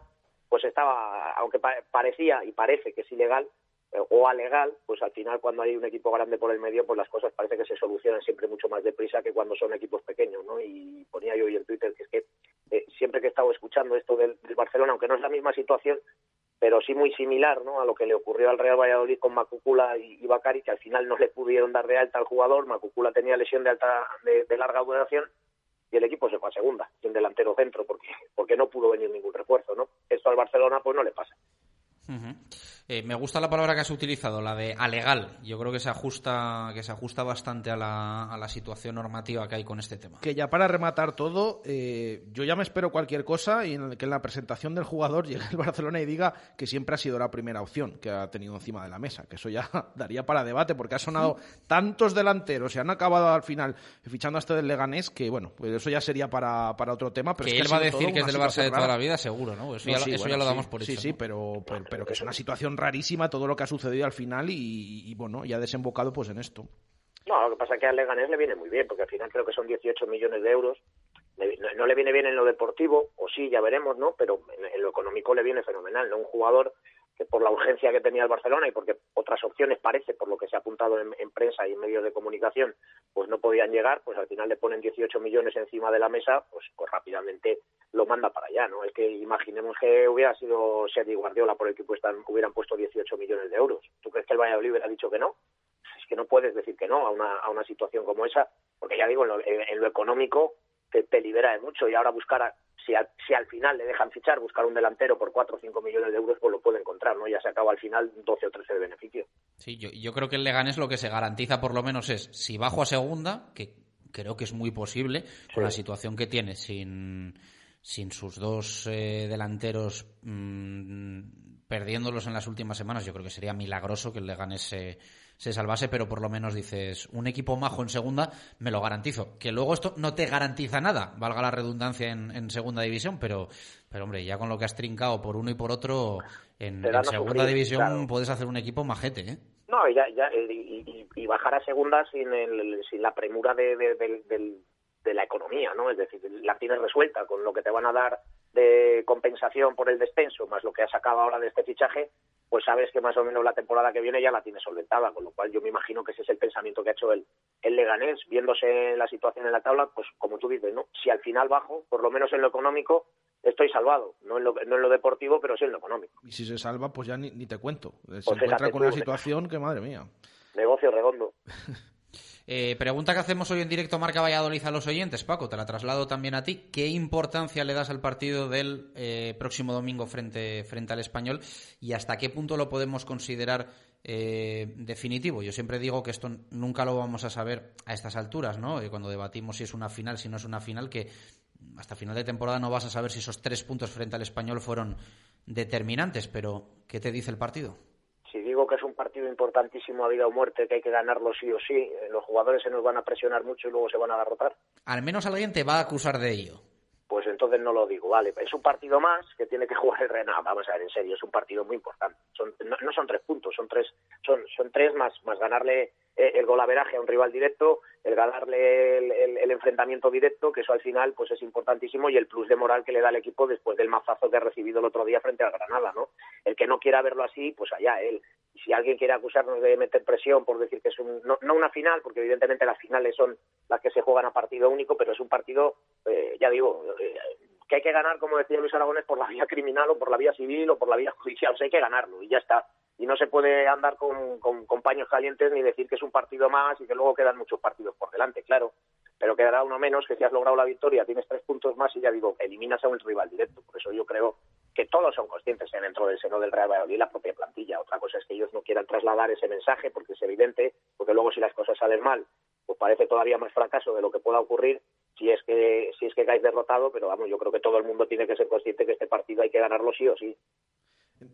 pues estaba, aunque pa- parecía y parece que es ilegal eh, o alegal, pues al final cuando hay un equipo grande por el medio, pues las cosas parece que se solucionan siempre mucho más deprisa que cuando son equipos pequeños, ¿no? Y ponía yo hoy en Twitter que es que eh, siempre que he estado escuchando esto del, Barcelona, aunque no es la misma situación, pero sí muy similar ¿no? a lo que le ocurrió al Real Valladolid con Macucula y, y Bacari, que al final no le pudieron dar de alta al jugador. Macucula tenía lesión de alta de, larga duración y el equipo se fue a segunda, sin delantero centro, porque, porque no pudo venir ningún refuerzo. ¿no? Esto al Barcelona pues no le pasa. Eh, me gusta la palabra que has utilizado, la de alegal. Yo creo que se ajusta, que se ajusta bastante a la, a la situación normativa que hay con este tema. Que ya para rematar todo, eh, yo ya me espero cualquier cosa y en el que en la presentación del jugador llegue el Barcelona y diga que siempre ha sido la primera opción que ha tenido encima de la mesa, que eso ya daría para debate porque ha sonado tantos delanteros y han acabado al final fichando a este del Leganés que bueno, pues eso ya sería para, para otro tema. Pero que es él va a decir que es del Barça de toda rara. la vida, seguro, ¿no? Eso, No, ya, lo- sí, eso bueno, ya lo sí, damos por sí, hecho. Sí, ¿no? pero, pero, pero que es una situación rarísima todo lo que ha sucedido al final y, y, bueno, ya ha desembocado pues en esto. No, lo que pasa es que al Leganés le viene muy bien, porque al final creo que son 18 millones de euros. No le viene bien en lo deportivo, o sí, ya veremos, ¿no? Pero en, en lo económico le viene fenomenal, ¿no? Un jugador por la urgencia que tenía el Barcelona y porque otras opciones parece, por lo que se ha apuntado en, en prensa y en medios de comunicación, pues no podían llegar, pues al final le ponen 18 millones encima de la mesa, pues, pues rápidamente lo manda para allá, ¿no? Es que imaginemos que hubiera sido Sergi Guardiola por el que puestan, hubieran puesto 18 millones de euros. ¿Tú crees que el Valladolid hubiera dicho que no? es que no puedes decir que no a una, a una situación como esa, porque ya digo, en lo, en lo económico te, te libera de mucho y ahora buscar, a- si, al- si al final le dejan fichar, buscar un delantero por 4 o 5 millones de euros, pues lo puede encontrar, ¿no? Ya se acaba al final 12 o 13 de beneficio. Sí, yo, yo creo que el Leganés lo que se garantiza por lo menos es, si bajo a segunda, que creo que es muy posible, con la situación que tiene, sin, sin sus dos eh, delanteros mm, perdiéndolos en las últimas semanas, yo creo que sería milagroso que el Leganés se, se salvase, pero por lo menos dices, un equipo majo en segunda, me lo garantizo. Que luego esto no te garantiza nada, valga la redundancia en, en segunda división, pero, pero hombre, ya con lo que has trincado por uno y por otro, en, segunda sufrir, división claro. puedes hacer un equipo majete, ¿eh? No, y, ya, ya, y, y- y bajar a segunda sin, el, sin la premura de, de, del- del- de la economía, ¿no? Es decir, la tienes resuelta con lo que te van a dar de compensación por el descenso, más lo que has sacado ahora de este fichaje, pues sabes que más o menos la temporada que viene ya la tienes solventada, con lo cual yo me imagino que ese es el pensamiento que ha hecho el, el Leganés, viéndose la situación en la tabla, pues como tú dices, ¿no? Si al final bajo, por lo menos en lo económico, estoy salvado, no en lo, no en lo deportivo, pero sí en lo económico. Y si se salva, pues ya ni, ni te cuento. Se Pues encuentra con tú, una ¿eh? situación que, madre mía. Negocio redondo. Eh, pregunta que hacemos hoy en directo Marca Valladolid a los oyentes, Paco, te la traslado también a ti. ¿Qué importancia le das al partido del eh, próximo domingo frente, frente al español y hasta qué punto lo podemos considerar eh, definitivo? Yo siempre digo que esto nunca lo vamos a saber a estas alturas, ¿no? Eh, cuando debatimos si es una final, si no es una final, que hasta final de temporada no vas a saber si esos tres puntos frente al español fueron determinantes, pero ¿qué te dice el partido? Que es un partido importantísimo a vida o muerte, que hay que ganarlo sí o sí, eh, los jugadores se nos van a presionar mucho y luego se van a derrotar. Al menos alguien te va a acusar de ello. pues entonces no lo digo, vale, es un partido más que tiene que jugar el Renal, vamos a ver, en serio, es un partido muy importante, son, no, no son tres puntos, son tres, son, son tres más, más ganarle el golaveraje a un rival directo, el ganarle el, el- el enfrentamiento directo, que eso al final pues es importantísimo, y el plus de moral que le da al equipo después del mazazo que ha recibido el otro día frente al Granada, ¿no? El que no quiera verlo así, pues allá él. Si alguien quiere acusarnos de meter presión por decir que es un, no, no una final, porque evidentemente las finales son las que se juegan a partido único, pero es un partido, eh, ya digo, eh, que hay que ganar, como decía Luis Aragones, por la vía criminal o por la vía civil o por la vía judicial. O sea, hay que ganarlo y ya está. Y no se puede andar con, con, con paños calientes ni decir que es un partido más y que luego quedan muchos partidos por delante, claro. Pero quedará uno menos que si has logrado la victoria, tienes tres puntos más y ya digo, eliminas a un rival directo. Por eso yo creo que todos son conscientes dentro del seno del Real Valladolid la propia plantilla. Otra cosa es que ellos no quieran trasladar ese mensaje porque es evidente, porque luego si las cosas salen mal, pues parece todavía más fracaso de lo que pueda ocurrir si es que si es que caes derrotado, pero vamos, yo creo que todo el mundo tiene que ser consciente que este partido hay que ganarlo sí o sí.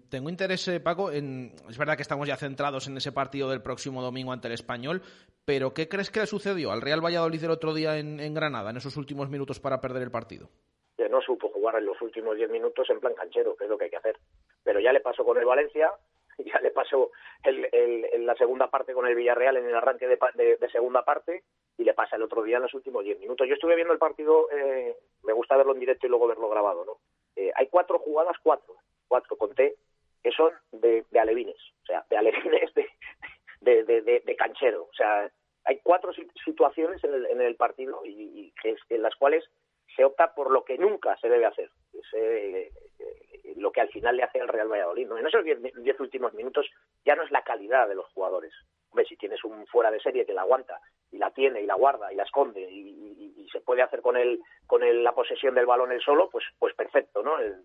Tengo interés, eh, Paco, en... es verdad que estamos ya centrados en ese partido del próximo domingo ante el Español, pero ¿qué crees que le sucedió al Real Valladolid el otro día en, Granada, en esos últimos minutos para perder el partido? que no supo jugar en los últimos 10 minutos en plan canchero, que es lo que hay que hacer. Pero ya le pasó con el Valencia, ya le pasó en la segunda parte con el Villarreal en el arranque de segunda parte y le pasa el otro día en los últimos 10 minutos. Yo estuve viendo el partido, eh, me gusta verlo en directo y luego verlo grabado, ¿no? Eh, hay cuatro jugadas, cuatro, cuatro conté, que son de, de alevines, o sea, de alevines de, de, de, canchero. O sea, hay cuatro si- situaciones en el, en el partido y, y en las cuales se opta por lo que nunca se debe hacer, es, eh, eh, lo que al final le hace al Real Valladolid. ¿no? En esos diez, últimos minutos ya no es la calidad de los jugadores. Hombre, si tienes un fuera de serie que la aguanta y la tiene y la guarda y la esconde y, se puede hacer con él con él la posesión del balón él solo, pues pues perfecto, ¿no? El-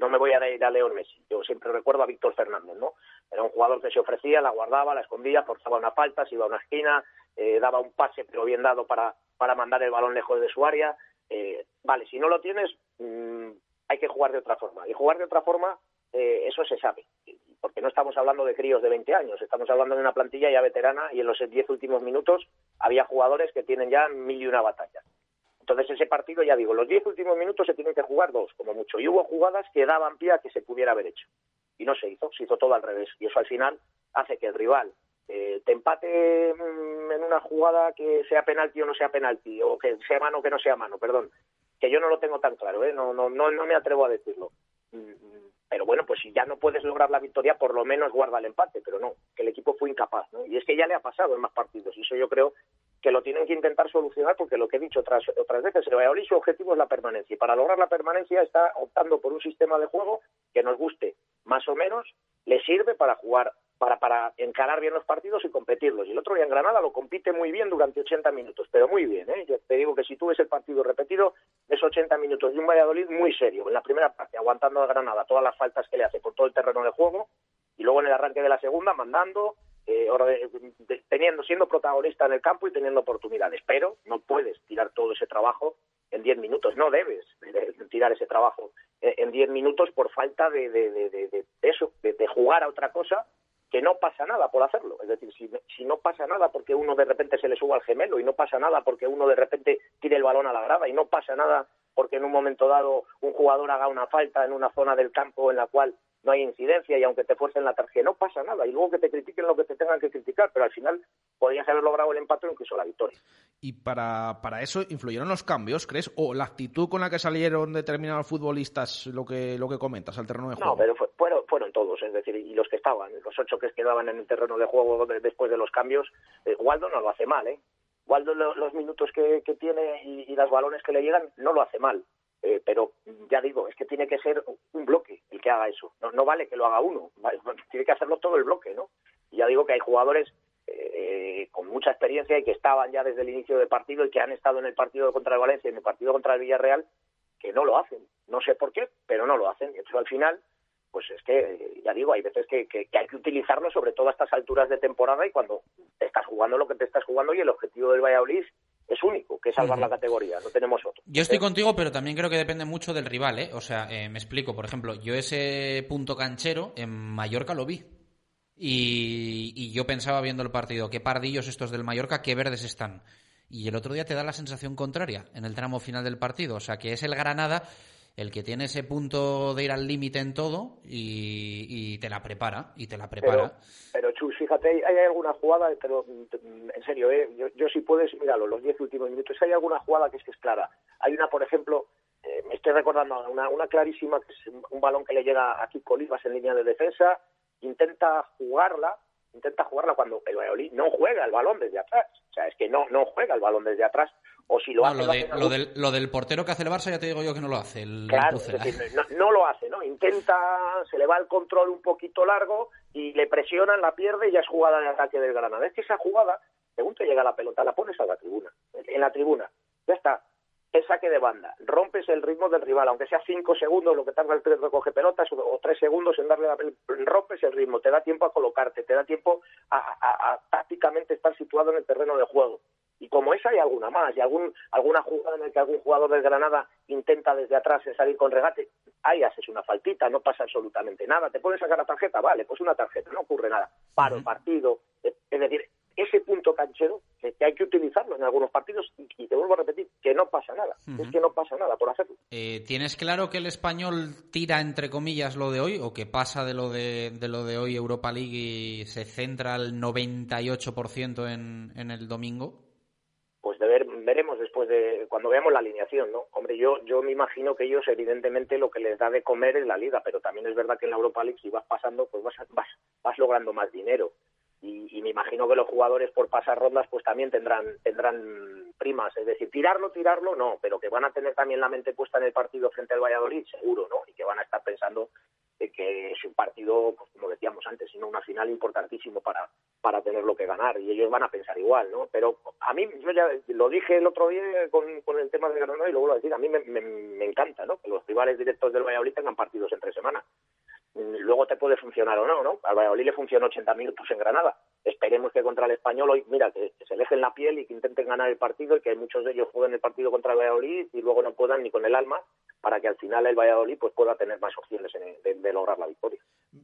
no me voy a ir a León Messi. Yo siempre recuerdo a Víctor Fernández, ¿no? Era un jugador que se ofrecía, la guardaba, la escondía, forzaba una falta, se iba a una esquina, eh, daba un pase pero bien dado para, para mandar el balón lejos de su área. Eh, vale, si no lo tienes, mm, hay que jugar de otra forma. Y jugar de otra forma, eh, eso se sabe. Porque no estamos hablando de críos de 20 años, estamos hablando de una plantilla ya veterana y en los 10 últimos minutos había jugadores que tienen ya mil y una batallas. Entonces ese partido, ya digo, los 10 últimos minutos se tienen que jugar dos, como mucho. Y hubo jugadas que daban pie a que se pudiera haber hecho. Y no se hizo, se hizo todo al revés. Y eso al final hace que el rival eh, te empate mm, en una jugada que sea penalti o no sea penalti, o que sea mano o que no sea mano, perdón. Que yo no lo tengo tan claro, ¿eh? no, no, no, no me atrevo a decirlo. Mm, Pero bueno, pues si ya no puedes lograr la victoria, por lo menos guarda el empate, pero no, que el equipo fue incapaz. Y es que ya le ha pasado en más partidos, y eso yo creo que lo tienen que intentar solucionar porque lo que he dicho otras, otras veces, el Valladolid su objetivo es la permanencia y para lograr la permanencia está optando por un sistema de juego que nos guste más o menos, le sirve para jugar, para, para encarar bien los partidos y competirlos. Y el otro día en Granada lo compite muy bien durante 80 minutos, pero muy bien. ¿eh? Yo te digo que si tú ves el partido repetido, es 80 minutos de un Valladolid muy serio. En la primera parte, aguantando a Granada todas las faltas que le hace por todo el terreno de juego y luego en el arranque de la segunda mandando, eh, teniendo, siendo protagonista en el campo y teniendo oportunidades. Pero no puedes tirar todo ese trabajo en 10 minutos, no debes tirar ese trabajo en 10 minutos por falta de, de, eso, de, de jugar a otra cosa que no pasa nada por hacerlo. Es decir, si, si no pasa nada porque uno de repente se le suba al gemelo y no pasa nada porque uno de repente tire el balón a la grada y no pasa nada porque en un momento dado un jugador haga una falta en una zona del campo en la cual no hay incidencia y aunque te fuercen la tarjeta no pasa nada y luego que te critiquen lo que te tengan que criticar, pero al final podrías haber logrado el empate o incluso la victoria. Y para, para eso influyeron los cambios, ¿crees? ¿O la actitud con la que salieron determinados futbolistas, lo que, lo que comentas, al terreno de juego? No, pero fue- fueron, fueron todos, es decir, y los que estaban, los ocho que quedaban en el terreno de juego de- después de los cambios, eh, Waldo no lo hace mal, ¿eh? Waldo lo- los minutos que, que tiene y, y los balones que le llegan no lo hace mal. Eh, pero ya digo, es que tiene que ser un bloque el que haga eso. No, no vale que lo haga uno, tiene que hacerlo todo el bloque, ¿no? Y ya digo que hay jugadores eh, con mucha experiencia y que estaban ya desde el inicio del partido y que han estado en el partido contra el Valencia y en el partido contra el Villarreal que no lo hacen. No sé por qué, pero no lo hacen. Y entonces al final, pues es que, eh, ya digo, hay veces que, que- que hay que utilizarlo, sobre todo a estas alturas de temporada y cuando te estás jugando lo que te estás jugando y el objetivo del Valladolid es único, que es salvar la categoría, no tenemos otro. Yo estoy ¿Eh? contigo, pero también creo que depende mucho del rival, ¿eh? O sea, eh, me explico. Por ejemplo, yo ese punto canchero en Mallorca lo vi. Y, y yo pensaba viendo el partido, qué pardillos estos del Mallorca, qué verdes están. y el otro día te da la sensación contraria en el tramo final del partido. O sea, que es el Granada el que tiene ese punto de ir al límite en todo y, te la prepara, y te la prepara. Pero, Chus, fíjate, hay, alguna jugada, pero mm, en serio, ¿eh? yo, si puedes, míralo, los diez últimos minutos, hay alguna jugada que es que es clara. Hay una, por ejemplo, eh, me estoy recordando una, una clarísima, que es un balón que le llega a Kiko Olivas en línea de defensa, intenta jugarla, intenta jugarla cuando el Valladolid no juega el balón desde atrás. O sea, es que no, no juega el balón desde atrás. O si lo hace. Lo, del, lo, del, portero que hace el Barça, ya te digo yo que no lo hace. El, claro, no, lo hace, ¿no? Intenta, se le va el control un poquito largo y le presionan, la pierde y ya es jugada de ataque del Granada. Es que esa jugada, según te llega la pelota, la pones a la tribuna. En la tribuna. Ya está el saque de banda, rompes el ritmo del rival, aunque sea cinco segundos lo que tarda el tres recoge pelotas o, tres segundos en darle la rompes el ritmo, te da tiempo a colocarte, te da tiempo a, tácticamente estar situado en el terreno de juego. Y como esa hay alguna más, y algún, alguna jugada en la que algún jugador de Granada intenta desde atrás salir con regate, ahí haces una faltita, no pasa absolutamente nada. ¿Te puedes sacar la tarjeta? Vale, pues una tarjeta, no ocurre nada. Paro, partido. Es decir, ese punto canchero que, hay que utilizarlo en algunos partidos y, te vuelvo a repetir que no pasa nada, es que no pasa nada por hacerlo. Eh, ¿Tienes claro que el español tira entre comillas lo de hoy o que pasa de lo de, de lo de hoy Europa League y se centra al 98% en, en el domingo? Pues de ver, veremos después de cuando veamos la alineación, ¿no? Hombre, yo yo me imagino que ellos evidentemente lo que les da de comer es la liga, pero también es verdad que en la Europa League si vas pasando pues vas vas, vas logrando más dinero y, me imagino que los jugadores por pasar rondas pues también tendrán tendrán primas. Es decir tirarlo tirarlo no pero que van a tener también la mente puesta en el partido frente al Valladolid seguro no y que van a estar pensando que es un partido pues, como decíamos antes sino una final importantísimo para para tenerlo que ganar. Y ellos van a pensar igual no pero a mí yo ya lo dije el otro día con, con el tema de Granada y lo vuelvo a decir a mí me, me, me encanta no que los rivales directos del Valladolid tengan partidos entre semana luego te puede funcionar o no, ¿no? Al Valladolid le funcionó 80 minutos en Granada. Esperemos que contra el Español hoy, mira, que, se dejen la piel y que intenten ganar el partido y que muchos de ellos jueguen el partido contra el Valladolid y luego no puedan ni con el alma para que al final el Valladolid pues pueda tener más opciones de, lograr la victoria.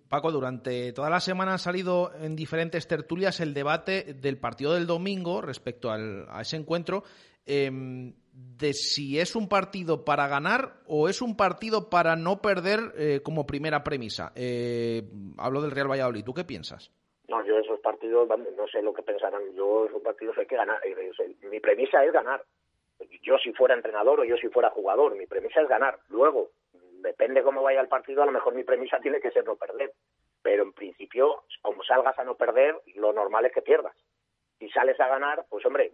Paco, durante toda la semana ha salido en diferentes tertulias el debate del partido del domingo respecto a ese encuentro. Em, de si es un partido para ganar o es un partido para no perder eh, como primera premisa. Eh, hablo del Real Valladolid. ¿Tú qué piensas? No, yo esos partidos, no sé lo que pensarán. Yo esos partidos hay que ganar. Mi premisa es ganar. Yo si fuera entrenador o yo si fuera jugador, mi premisa es ganar. Luego, depende cómo vaya el partido, a lo mejor mi premisa tiene que ser no perder. Pero en principio, como salgas a no perder, lo normal es que pierdas si sales a ganar, pues hombre,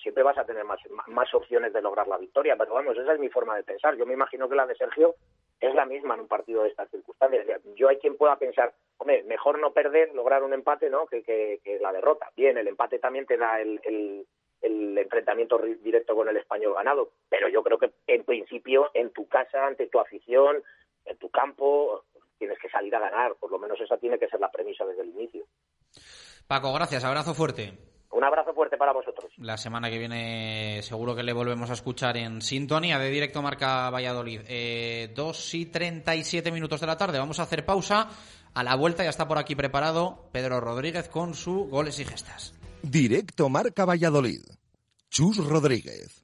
siempre vas a tener más, más opciones de lograr la victoria. Pero vamos, esa es mi forma de pensar. Yo me imagino que la de Sergio es la misma en un partido de estas circunstancias. Yo hay quien pueda pensar, hombre, mejor no perder, lograr un empate, ¿no? Que, que, la derrota. Bien, el empate también te da el, el, el enfrentamiento directo con el español ganado. Pero yo creo que en principio, en tu casa, ante tu afición, en tu campo, tienes que salir a ganar. Por lo menos esa tiene que ser la premisa desde el inicio. Paco, gracias. Abrazo fuerte. Un abrazo fuerte para vosotros. La semana que viene seguro que le volvemos a escuchar en sintonía de Directo Marca Valladolid. Eh, 2 y 37 minutos de la tarde. Vamos a hacer pausa. A la vuelta ya está por aquí preparado Pedro Rodríguez con su goles y gestas. Directo Marca Valladolid. Chus Rodríguez.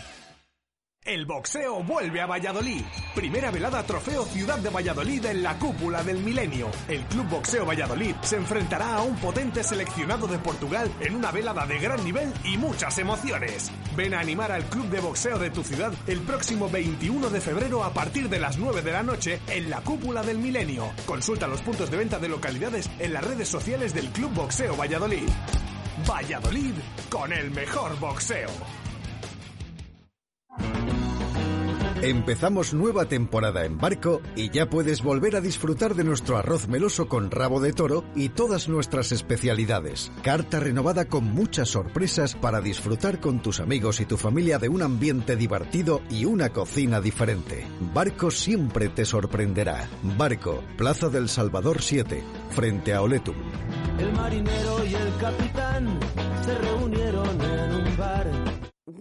El boxeo vuelve a Valladolid. Primera velada Trofeo Ciudad de Valladolid en la cúpula del milenio. El Club Boxeo Valladolid se enfrentará a un potente seleccionado de Portugal en una velada de gran nivel y muchas emociones. Ven a animar al Club de Boxeo de tu ciudad el próximo 21 de febrero a partir de las 9 de la noche en la cúpula del milenio. Consulta los puntos de venta de localidades en las redes sociales del Club Boxeo Valladolid. Valladolid con el mejor boxeo. Empezamos nueva temporada en barco y ya puedes volver a disfrutar de nuestro arroz meloso con rabo de toro y todas nuestras especialidades. Carta renovada con muchas sorpresas para disfrutar con tus amigos y tu familia de un ambiente divertido y una cocina diferente. Barco siempre te sorprenderá. Barco, Plaza del Salvador 7, frente a Oletum. El marinero y el capitán se reunieron en un bar.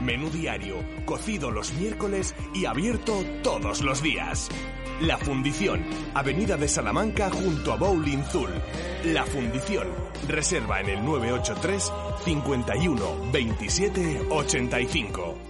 Menú diario, cocido los miércoles y abierto todos los días. La Fundición, Avenida de Salamanca junto a Bowling Zul. La Fundición, reserva en el 983 51 27 85.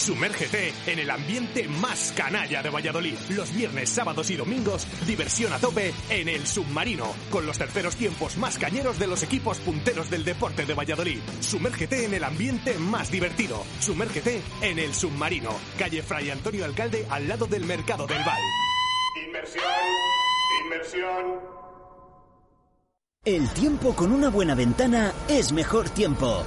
Sumérgete en el ambiente más canalla de Valladolid. Los viernes, sábados y domingos, diversión a tope en el submarino, con los terceros tiempos más cañeros de los equipos punteros del deporte de Valladolid. Sumérgete en el ambiente más divertido. Sumérgete en el submarino, calle Fray Antonio Alcalde, al lado del mercado del Val. Inmersión, inmersión. El tiempo con una buena ventana es mejor tiempo.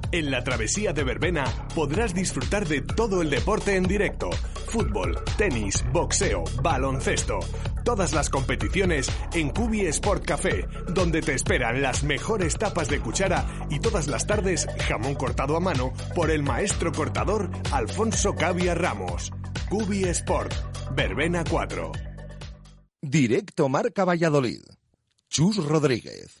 En la travesía de Verbena podrás disfrutar de todo el deporte en directo. Fútbol, tenis, boxeo, baloncesto. Todas las competiciones en Cubi Sport Café, donde te esperan las mejores tapas de cuchara y todas las tardes jamón cortado a mano por el maestro cortador Alfonso Cavia Ramos. Cubi Sport, Verbena 4. Directo Marca Valladolid. Chus Rodríguez.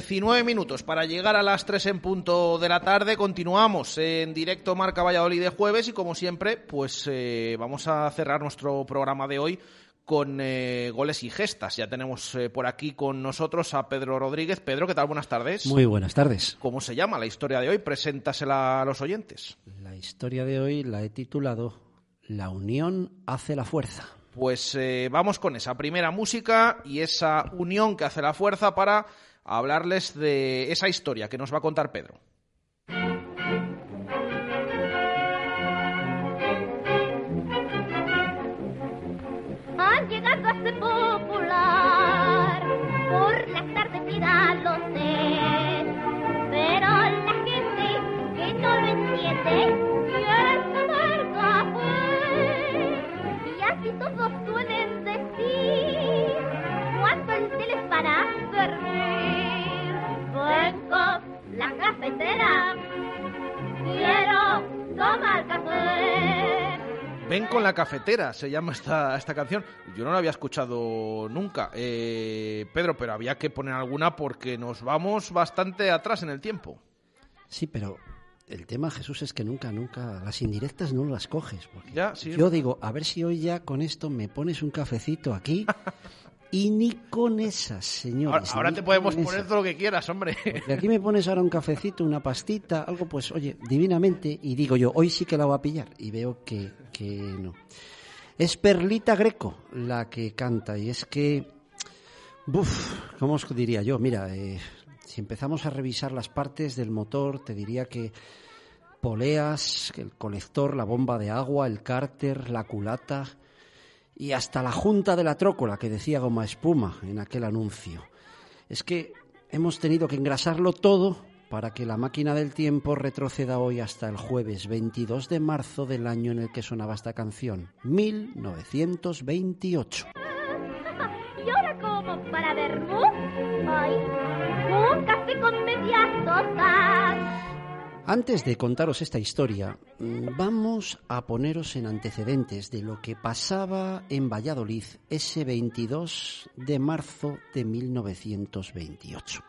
Diecinueve minutos para llegar a las 3 en punto de la tarde. Continuamos en directo Marca Valladolid de jueves y como siempre, pues eh, vamos a cerrar nuestro programa de hoy con eh, goles y gestas. Ya tenemos eh, por aquí con nosotros a Pedro Rodríguez. Pedro, ¿qué tal? Buenas tardes. Muy buenas tardes. ¿Cómo se llama la historia de hoy? Preséntasela a los oyentes. La historia de hoy la he titulado La unión hace la fuerza. Pues vamos con esa primera música y esa unión que hace la fuerza para hablarles de esa historia que nos va a contar Pedro. Cafetera quiero tomar café Ven con la cafetera, se llama esta, esta canción. Yo no la había escuchado nunca. Eh, Pedro, pero había que poner alguna porque nos vamos bastante atrás en el tiempo. Sí, pero el tema, Jesús, es que nunca, nunca, las indirectas no las coges. Porque Ya, sí, yo es digo, a ver si hoy ya con esto me pones un cafecito aquí y ni con esas, señores. ahora te podemos poner todo lo que quieras, hombre. Y aquí me pones ahora un cafecito, una pastita, algo pues, oye, divinamente, y digo yo, hoy sí que la voy a pillar, y veo que, que no. Es Perlita Greco la que canta, y es que, buf, ¿cómo os diría yo? Mira, eh, si empezamos a revisar las partes del motor, te diría que poleas, el colector, la bomba de agua, el cárter, la culata y hasta la junta de la trócola que decía goma espuma en aquel anuncio. Es que hemos tenido que engrasarlo todo para que la máquina del tiempo retroceda hoy hasta el jueves 22 de marzo del año en el que sonaba esta canción, 1928. ¿Y ahora como para? Ay, con. Antes de contaros esta historia, mm, vamos a poneros en antecedentes de lo que pasaba en Valladolid ese 22 de marzo de 1928.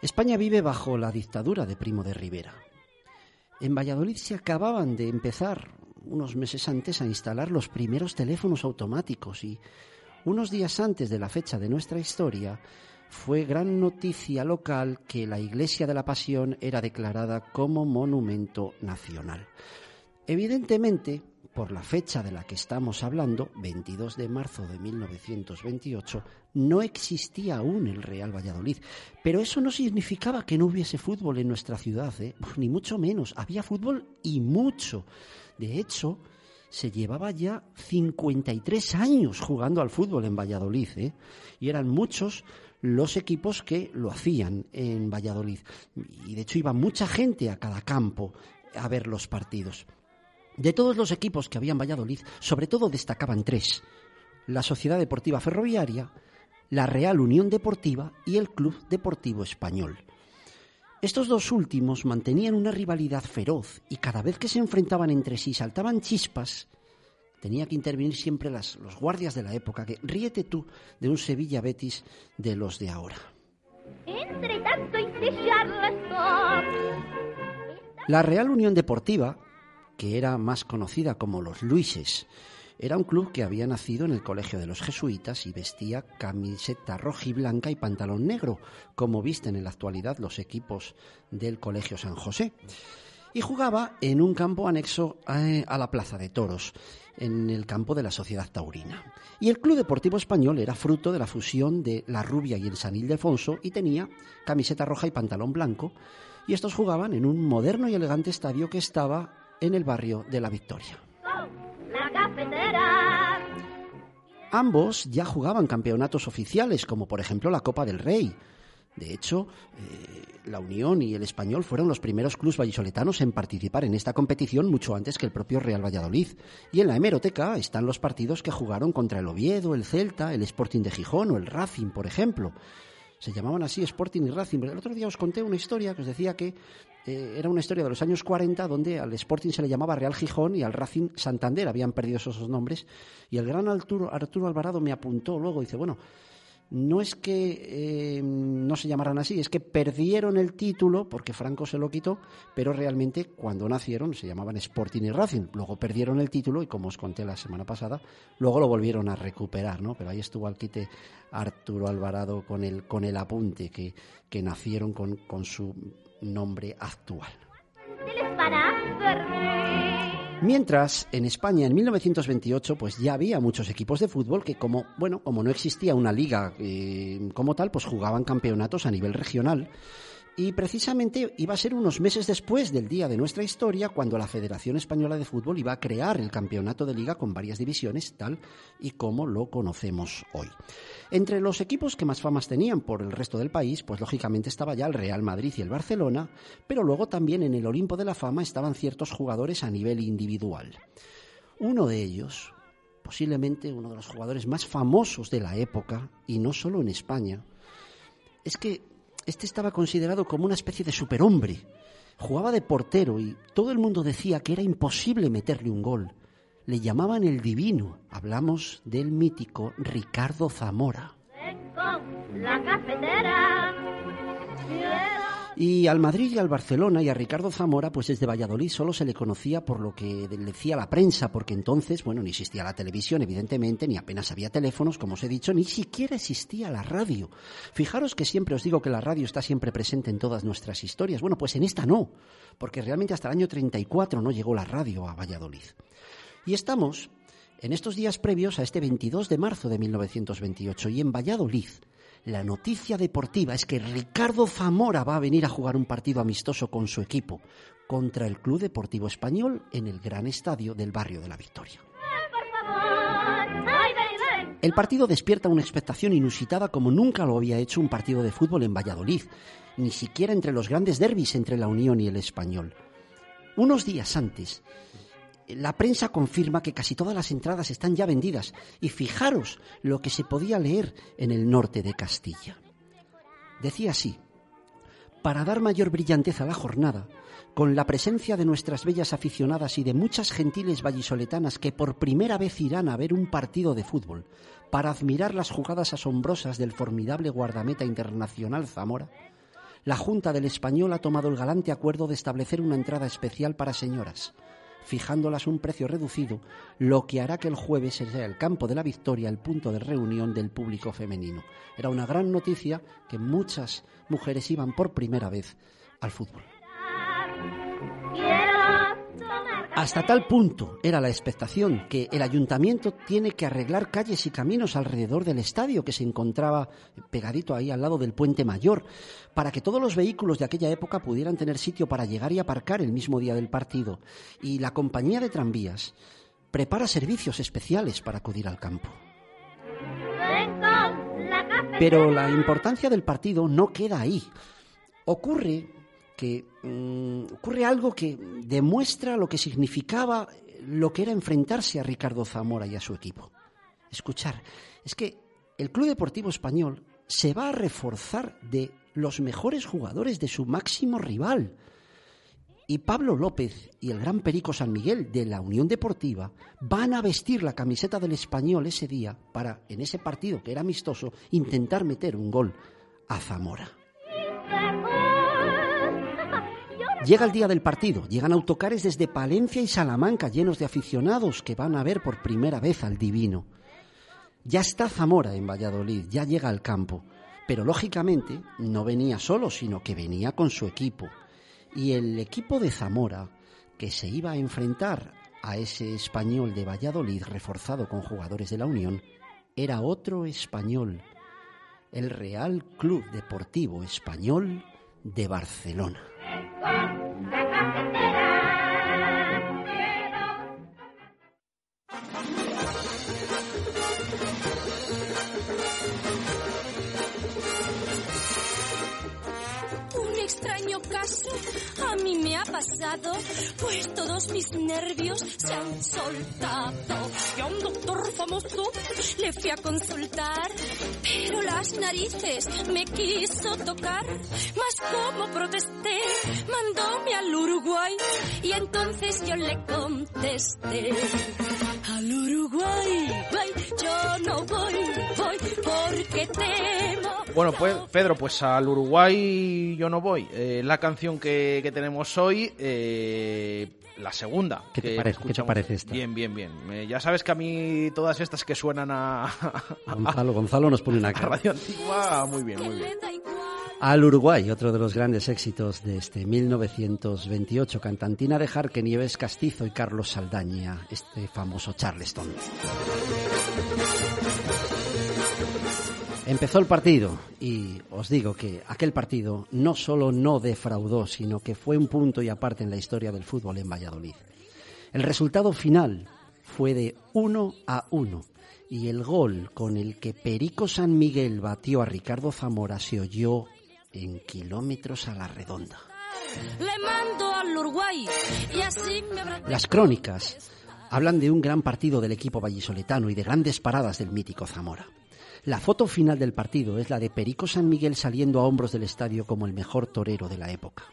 España vive bajo la dictadura de Primo de Rivera. En Valladolid se acababan de empezar unos meses antes a instalar los primeros teléfonos automáticos y unos días antes de la fecha de nuestra historia fue gran noticia local que la Iglesia de la Pasión era declarada como monumento nacional. Evidentemente, por la fecha de la que estamos hablando, 22 de marzo de 1928, no existía aún el Real Valladolid. Pero eso no significaba que no hubiese fútbol en nuestra ciudad, ¿eh? Ni mucho menos. Había fútbol y mucho. De hecho, se llevaba ya 53 años jugando al fútbol en Valladolid, ¿eh? Y eran muchos los equipos que lo hacían en Valladolid. Y de hecho iba mucha gente a cada campo a ver los partidos. De todos los equipos que había en Valladolid, sobre todo destacaban tres. La Sociedad Deportiva Ferroviaria, la Real Unión Deportiva y el Club Deportivo Español. Estos dos últimos mantenían una rivalidad feroz y cada vez que se enfrentaban entre sí saltaban chispas, tenía que intervenir siempre las- los guardias de la época, que ríete tú de un Sevilla Betis de los de ahora. Entre tanto y. La Real Unión Deportiva, que era más conocida como los Luises, era un club que había nacido en el Colegio de los Jesuitas y vestía camiseta rojiblanca y pantalón negro, como visten en la actualidad los equipos del Colegio San José. Y jugaba en un campo anexo a la Plaza de Toros, en el campo de la Sociedad Taurina. Y el Club Deportivo Español era fruto de la fusión de la Rubia y el San Ildefonso y tenía camiseta roja y pantalón blanco. Y estos jugaban en un moderno y elegante estadio que estaba en el barrio de la Victoria. La cafetera. Ambos ya jugaban campeonatos oficiales, como por ejemplo la Copa del Rey. De hecho, eh, la Unión y el Español fueron los primeros clubes vallisoletanos en participar en esta competición mucho antes que el propio Real Valladolid. Y en la hemeroteca están los partidos que jugaron contra el Oviedo, el Celta, el Sporting de Gijón o el Racing, por ejemplo. Se llamaban así Sporting y Racing. El otro día os conté una historia que os decía que eh, era una historia de los años 40 donde al Sporting se le llamaba Real Gijón y al Racing Santander. Habían perdido esos nombres. Y el gran Arturo, Arturo Alvarado me apuntó luego. Dice, bueno, no es que eh, no se llamaran así, es que perdieron el título porque Franco se lo quitó, pero realmente cuando nacieron se llamaban Sporting y Racing. Luego perdieron el título y como os conté la semana pasada, luego lo volvieron a recuperar, ¿no? Pero ahí estuvo al quite Arturo Alvarado con el, con el apunte que, que nacieron con, con su nombre actual. Para. Mientras, en España en 1928 pues ya había muchos equipos de fútbol que como, bueno, como no existía una liga eh, como tal, pues jugaban campeonatos a nivel regional. Y precisamente iba a ser unos meses después del día de nuestra historia cuando la Federación Española de Fútbol iba a crear el campeonato de liga con varias divisiones, tal y como lo conocemos hoy. Entre los equipos que más famas tenían por el resto del país, pues lógicamente estaba ya el Real Madrid y el Barcelona, pero luego también en el Olimpo de la Fama estaban ciertos jugadores a nivel individual. Uno de ellos, posiblemente uno de los jugadores más famosos de la época, y no solo en España, es que este estaba considerado como una especie de superhombre. Jugaba de portero y todo el mundo decía que era imposible meterle un gol. Le llamaban el divino. Hablamos del mítico Ricardo Zamora. Con la cafetera. Y al Madrid y al Barcelona y a Ricardo Zamora, pues desde Valladolid solo se le conocía por lo que decía la prensa, porque entonces, bueno, ni existía la televisión, evidentemente, ni apenas había teléfonos, como os he dicho, ni siquiera existía la radio. Fijaros que siempre os digo que la radio está siempre presente en todas nuestras historias. Bueno, pues en esta no, porque realmente hasta el año 34 no llegó la radio a Valladolid. Y estamos en estos días previos a este 22 de marzo de 1928 y en Valladolid la noticia deportiva es que Ricardo Zamora va a venir a jugar un partido amistoso con su equipo contra el Club Deportivo Español en el gran estadio del barrio de la Victoria. El partido despierta una expectación inusitada como nunca lo había hecho un partido de fútbol en Valladolid, ni siquiera entre los grandes derbis entre la Unión y el Español. Unos días antes, la prensa confirma que casi todas las entradas están ya vendidas y fijaros lo que se podía leer en el norte de Castilla. Decía así, para dar mayor brillantez a la jornada, con la presencia de nuestras bellas aficionadas y de muchas gentiles vallisoletanas que por primera vez irán a ver un partido de fútbol, para admirar las jugadas asombrosas del formidable guardameta internacional Zamora, la Junta del Español ha tomado el galante acuerdo de establecer una entrada especial para señoras, fijándolas un precio reducido, lo que hará que el jueves sea el campo de la victoria el punto de reunión del público femenino. Era una gran noticia que muchas mujeres iban por primera vez al fútbol. Hasta tal punto era la expectación que el ayuntamiento tiene que arreglar calles y caminos alrededor del estadio que se encontraba pegadito ahí al lado del puente mayor, para que todos los vehículos de aquella época pudieran tener sitio para llegar y aparcar el mismo día del partido. Y la compañía de tranvías prepara servicios especiales para acudir al campo. Pero la importancia del partido no queda ahí. Ocurre que mm, ocurre algo que demuestra lo que significaba lo que era enfrentarse a Ricardo Zamora y a su equipo. Escuchar, es que el Club Deportivo Español se va a reforzar de los mejores jugadores de su máximo rival. Y Pablo López y el gran Perico San Miguel de la Unión Deportiva van a vestir la camiseta del español ese día para, en ese partido que era amistoso, intentar meter un gol a Zamora. Llega el día del partido, llegan autocares desde Palencia y Salamanca llenos de aficionados que van a ver por primera vez al Divino. Ya está Zamora en Valladolid, ya llega al campo, pero lógicamente no venía solo, sino que venía con su equipo. Y el equipo de Zamora, que se iba a enfrentar a ese español de Valladolid reforzado con jugadores de la Unión, era otro español, el Real Club Deportivo Español de Barcelona. Un a mí me ha pasado, pues todos mis nervios se han soltado. Y a un doctor famoso le fui a consultar, pero las narices me quiso tocar. Mas como protesté, mandóme al Uruguay y entonces yo le contesté. Al Uruguay, yo no voy, voy porque temo. Bueno, pues Pedro, pues al Uruguay yo no voy. Eh, la canción que, que tenemos hoy, eh, la segunda. ¿Qué te que parece- qué te escuchamos. parece esta? Bien, bien, bien. Eh, ya sabes que a mí todas estas que suenan a, Gonzalo, Gonzalo nos pone una a cara. radio antigua, muy bien, muy bien. Al Uruguay, otro de los grandes éxitos de este 1928, cantantina de Jarque, Nieves Castizo y Carlos Saldaña, este famoso Charleston. Empezó el partido y os digo que aquel partido no solo no defraudó, sino que fue un punto y aparte en la historia del fútbol en Valladolid. El resultado final fue de 1 a 1 y el gol con el que Perico San Miguel batió a Ricardo Zamora se oyó en kilómetros a la redonda. Le mando al Uruguay y así me habrá... Las crónicas hablan de un gran partido del equipo vallisoletano y de grandes paradas del mítico Zamora. La foto final del partido es la de Perico San Miguel saliendo a hombros del estadio como el mejor torero de la época.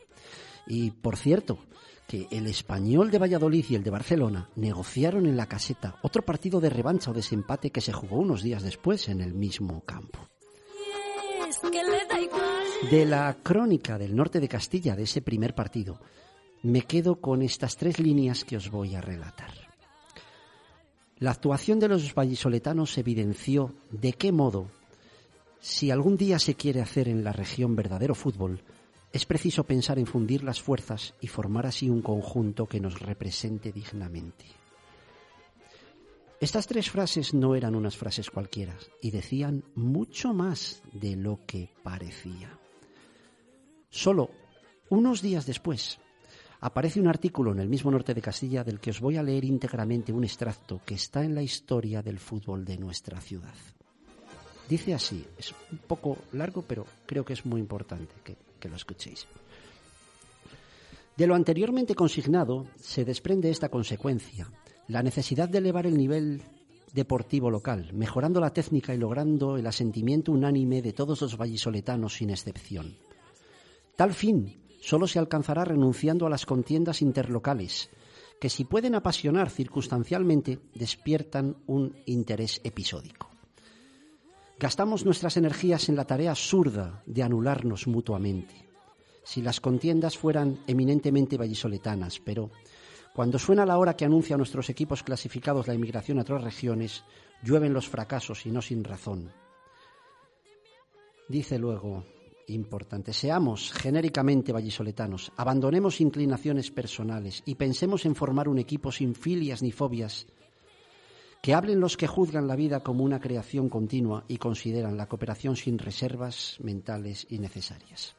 Y, por cierto, que el español de Valladolid y el de Barcelona negociaron en la caseta otro partido de revancha o desempate que se jugó unos días después en el mismo campo. De la crónica del norte de Castilla, de ese primer partido, me quedo con estas tres líneas que os voy a relatar. La actuación de los vallisoletanos evidenció de qué modo, si algún día se quiere hacer en la región verdadero fútbol, es preciso pensar en fundir las fuerzas y formar así un conjunto que nos represente dignamente. Estas tres frases no eran unas frases cualquiera y decían mucho más de lo que parecía. Solo unos días después aparece un artículo en el mismo norte de Castilla del que os voy a leer íntegramente un extracto que está en la historia del fútbol de nuestra ciudad. Dice así, es un poco largo, pero creo que es muy importante que, lo escuchéis. De lo anteriormente consignado se desprende esta consecuencia, la necesidad de elevar el nivel deportivo local, mejorando la técnica y logrando el asentimiento unánime de todos los vallisoletanos sin excepción. Tal fin solo se alcanzará renunciando a las contiendas interlocales, que si pueden apasionar circunstancialmente, despiertan un interés episódico. Gastamos nuestras energías en la tarea absurda de anularnos mutuamente. Si las contiendas fueran eminentemente vallisoletanas, pero cuando suena la hora que anuncia a nuestros equipos clasificados la inmigración a otras regiones, llueven los fracasos y no sin razón. Dice luego, importante, seamos genéricamente vallisoletanos, abandonemos inclinaciones personales y pensemos en formar un equipo sin filias ni fobias, que hablen los que juzgan la vida como una creación continua y consideran la cooperación sin reservas mentales innecesarias.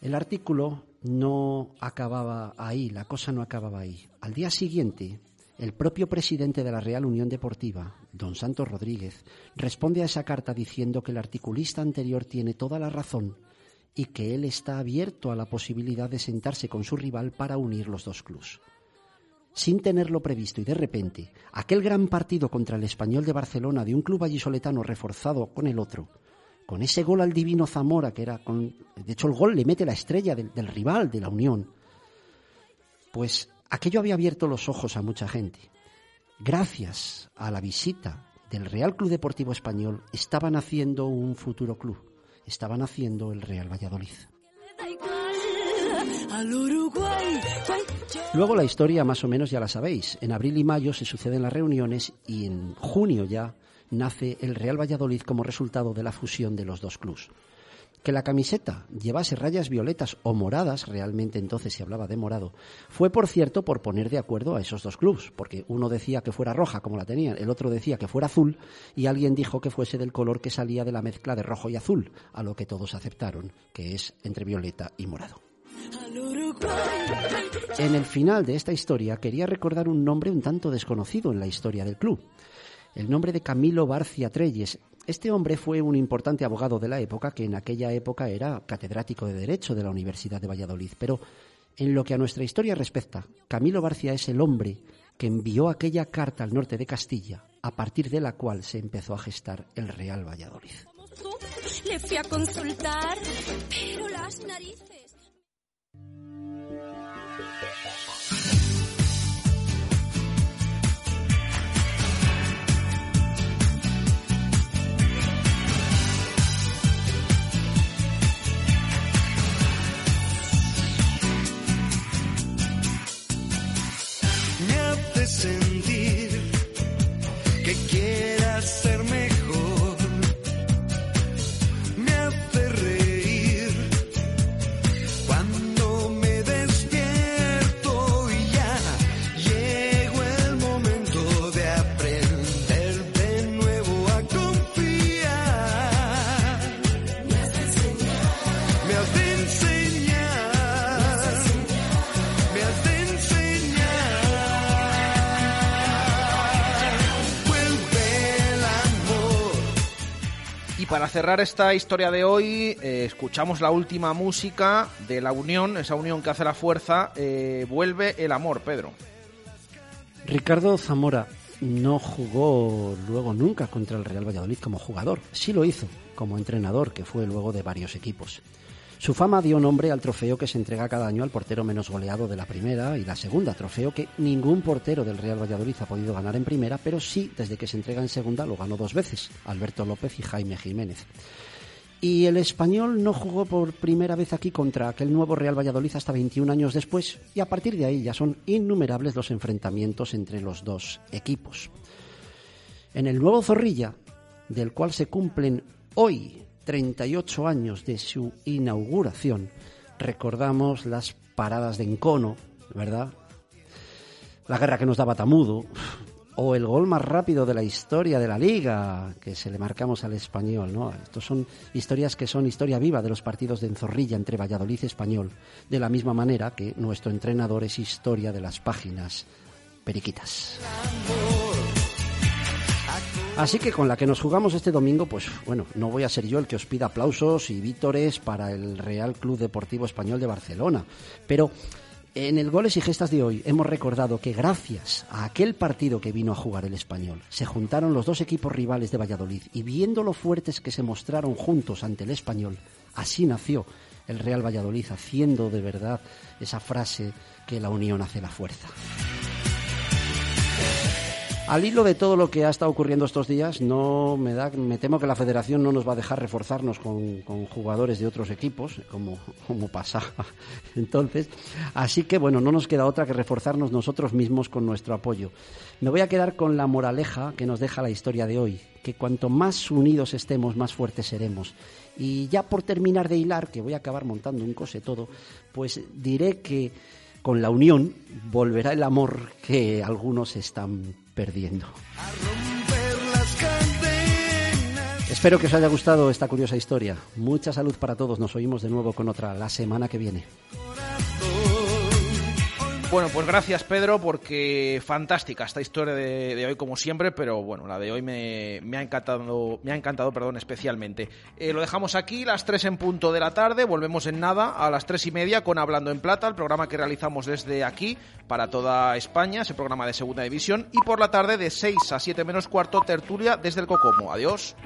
El artículo no acababa ahí, la cosa no acababa ahí. Al día siguiente, el propio presidente de la Real Unión Deportiva, don Santos Rodríguez, responde a esa carta diciendo que el articulista anterior tiene toda la razón y que él está abierto a la posibilidad de sentarse con su rival para unir los dos clubes. Sin tenerlo previsto y de repente, aquel gran partido contra el español de Barcelona de un club vallisoletano reforzado con el otro, con ese gol al divino Zamora, que era con. De hecho, el gol le mete la estrella del rival de la Unión. Pues aquello había abierto los ojos a mucha gente. Gracias a la visita del Real Club Deportivo Español, estaban haciendo un futuro club. Estaban haciendo el Real Valladolid. Luego la historia más o menos ya la sabéis. En abril y mayo se suceden las reuniones y en junio ya nace el Real Valladolid como resultado de la fusión de los dos clubes. Que la camiseta llevase rayas violetas o moradas, realmente entonces se hablaba de morado, fue por cierto por poner de acuerdo a esos dos clubes, porque uno decía que fuera roja como la tenían, el otro decía que fuera azul y alguien dijo que fuese del color que salía de la mezcla de rojo y azul, a lo que todos aceptaron, que es entre violeta y morado. En el final de esta historia quería recordar un nombre un tanto desconocido en la historia del club. El nombre de Camilo Barcia Treyes. Este hombre fue un importante abogado de la época que en aquella época era catedrático de Derecho de la Universidad de Valladolid. Pero en lo que a nuestra historia respecta, Camilo Barcia es el hombre que envió aquella carta al norte de Castilla, a partir de la cual se empezó a gestar el Real Valladolid. Le fui a consultar, pero las narices. Cerrar esta historia de hoy, eh, escuchamos la última música de la unión, esa unión que hace la fuerza. eh, vuelve el amor, Pedro. Ricardo Zamora no jugó luego nunca contra el Real Valladolid como jugador. Sí lo hizo como entrenador, que fue luego de varios equipos. Su fama dio nombre al trofeo que se entrega cada año al portero menos goleado de la primera y la segunda, trofeo que ningún portero del Real Valladolid ha podido ganar en primera, pero sí desde que se entrega en segunda lo ganó dos veces, Alberto López y Jaime Jiménez. Y el español no jugó por primera vez aquí contra aquel nuevo Real Valladolid hasta 21 años después y a partir de ahí ya son innumerables los enfrentamientos entre los dos equipos. En el nuevo Zorrilla, del cual se cumplen hoy 38 años de su inauguración, recordamos las paradas de encono, ¿verdad? La guerra que nos daba Tamudo, o el gol más rápido de la historia de la liga que se le marcamos al español, ¿no? Estos son historias que son historia viva de los partidos de Enzorrilla entre Valladolid y Español, de la misma manera que nuestro entrenador es historia de las páginas periquitas. Así que con la que nos jugamos este domingo, pues bueno, no voy a ser yo el que os pida aplausos y vítores para el Real Club Deportivo Español de Barcelona, pero en el Goles y Gestas de hoy hemos recordado que gracias a aquel partido que vino a jugar el español, se juntaron los dos equipos rivales de Valladolid y viendo lo fuertes que se mostraron juntos ante el español, así nació el Real Valladolid, haciendo de verdad esa frase que la unión hace la fuerza. Al hilo de todo lo que ha estado ocurriendo estos días, no me da, me temo que la Federación no nos va a dejar reforzarnos con, jugadores de otros equipos, como, como pasaba entonces. Así que bueno, no nos queda otra que reforzarnos nosotros mismos con nuestro apoyo. Me voy a quedar con la moraleja que nos deja la historia de hoy, que cuanto más unidos estemos, más fuertes seremos. Y ya por terminar de hilar, que voy a acabar montando un cose todo, pues diré que con la unión volverá el amor que algunos están perdiendo. Espero que os haya gustado esta curiosa historia. Mucha salud para todos. Nos oímos de nuevo con otra la semana que viene. Bueno, pues gracias Pedro, porque fantástica esta historia de, hoy como siempre, pero bueno, la de hoy me, ha encantado, me ha encantado, perdón, especialmente. Eh, lo dejamos aquí, las 3 en punto de la tarde, volvemos en nada a las tres y media con Hablando en Plata, el programa que realizamos desde aquí para toda España, ese programa de segunda división, y por la tarde de 6 a 7 menos cuarto, tertulia desde el Cocomo. Adiós.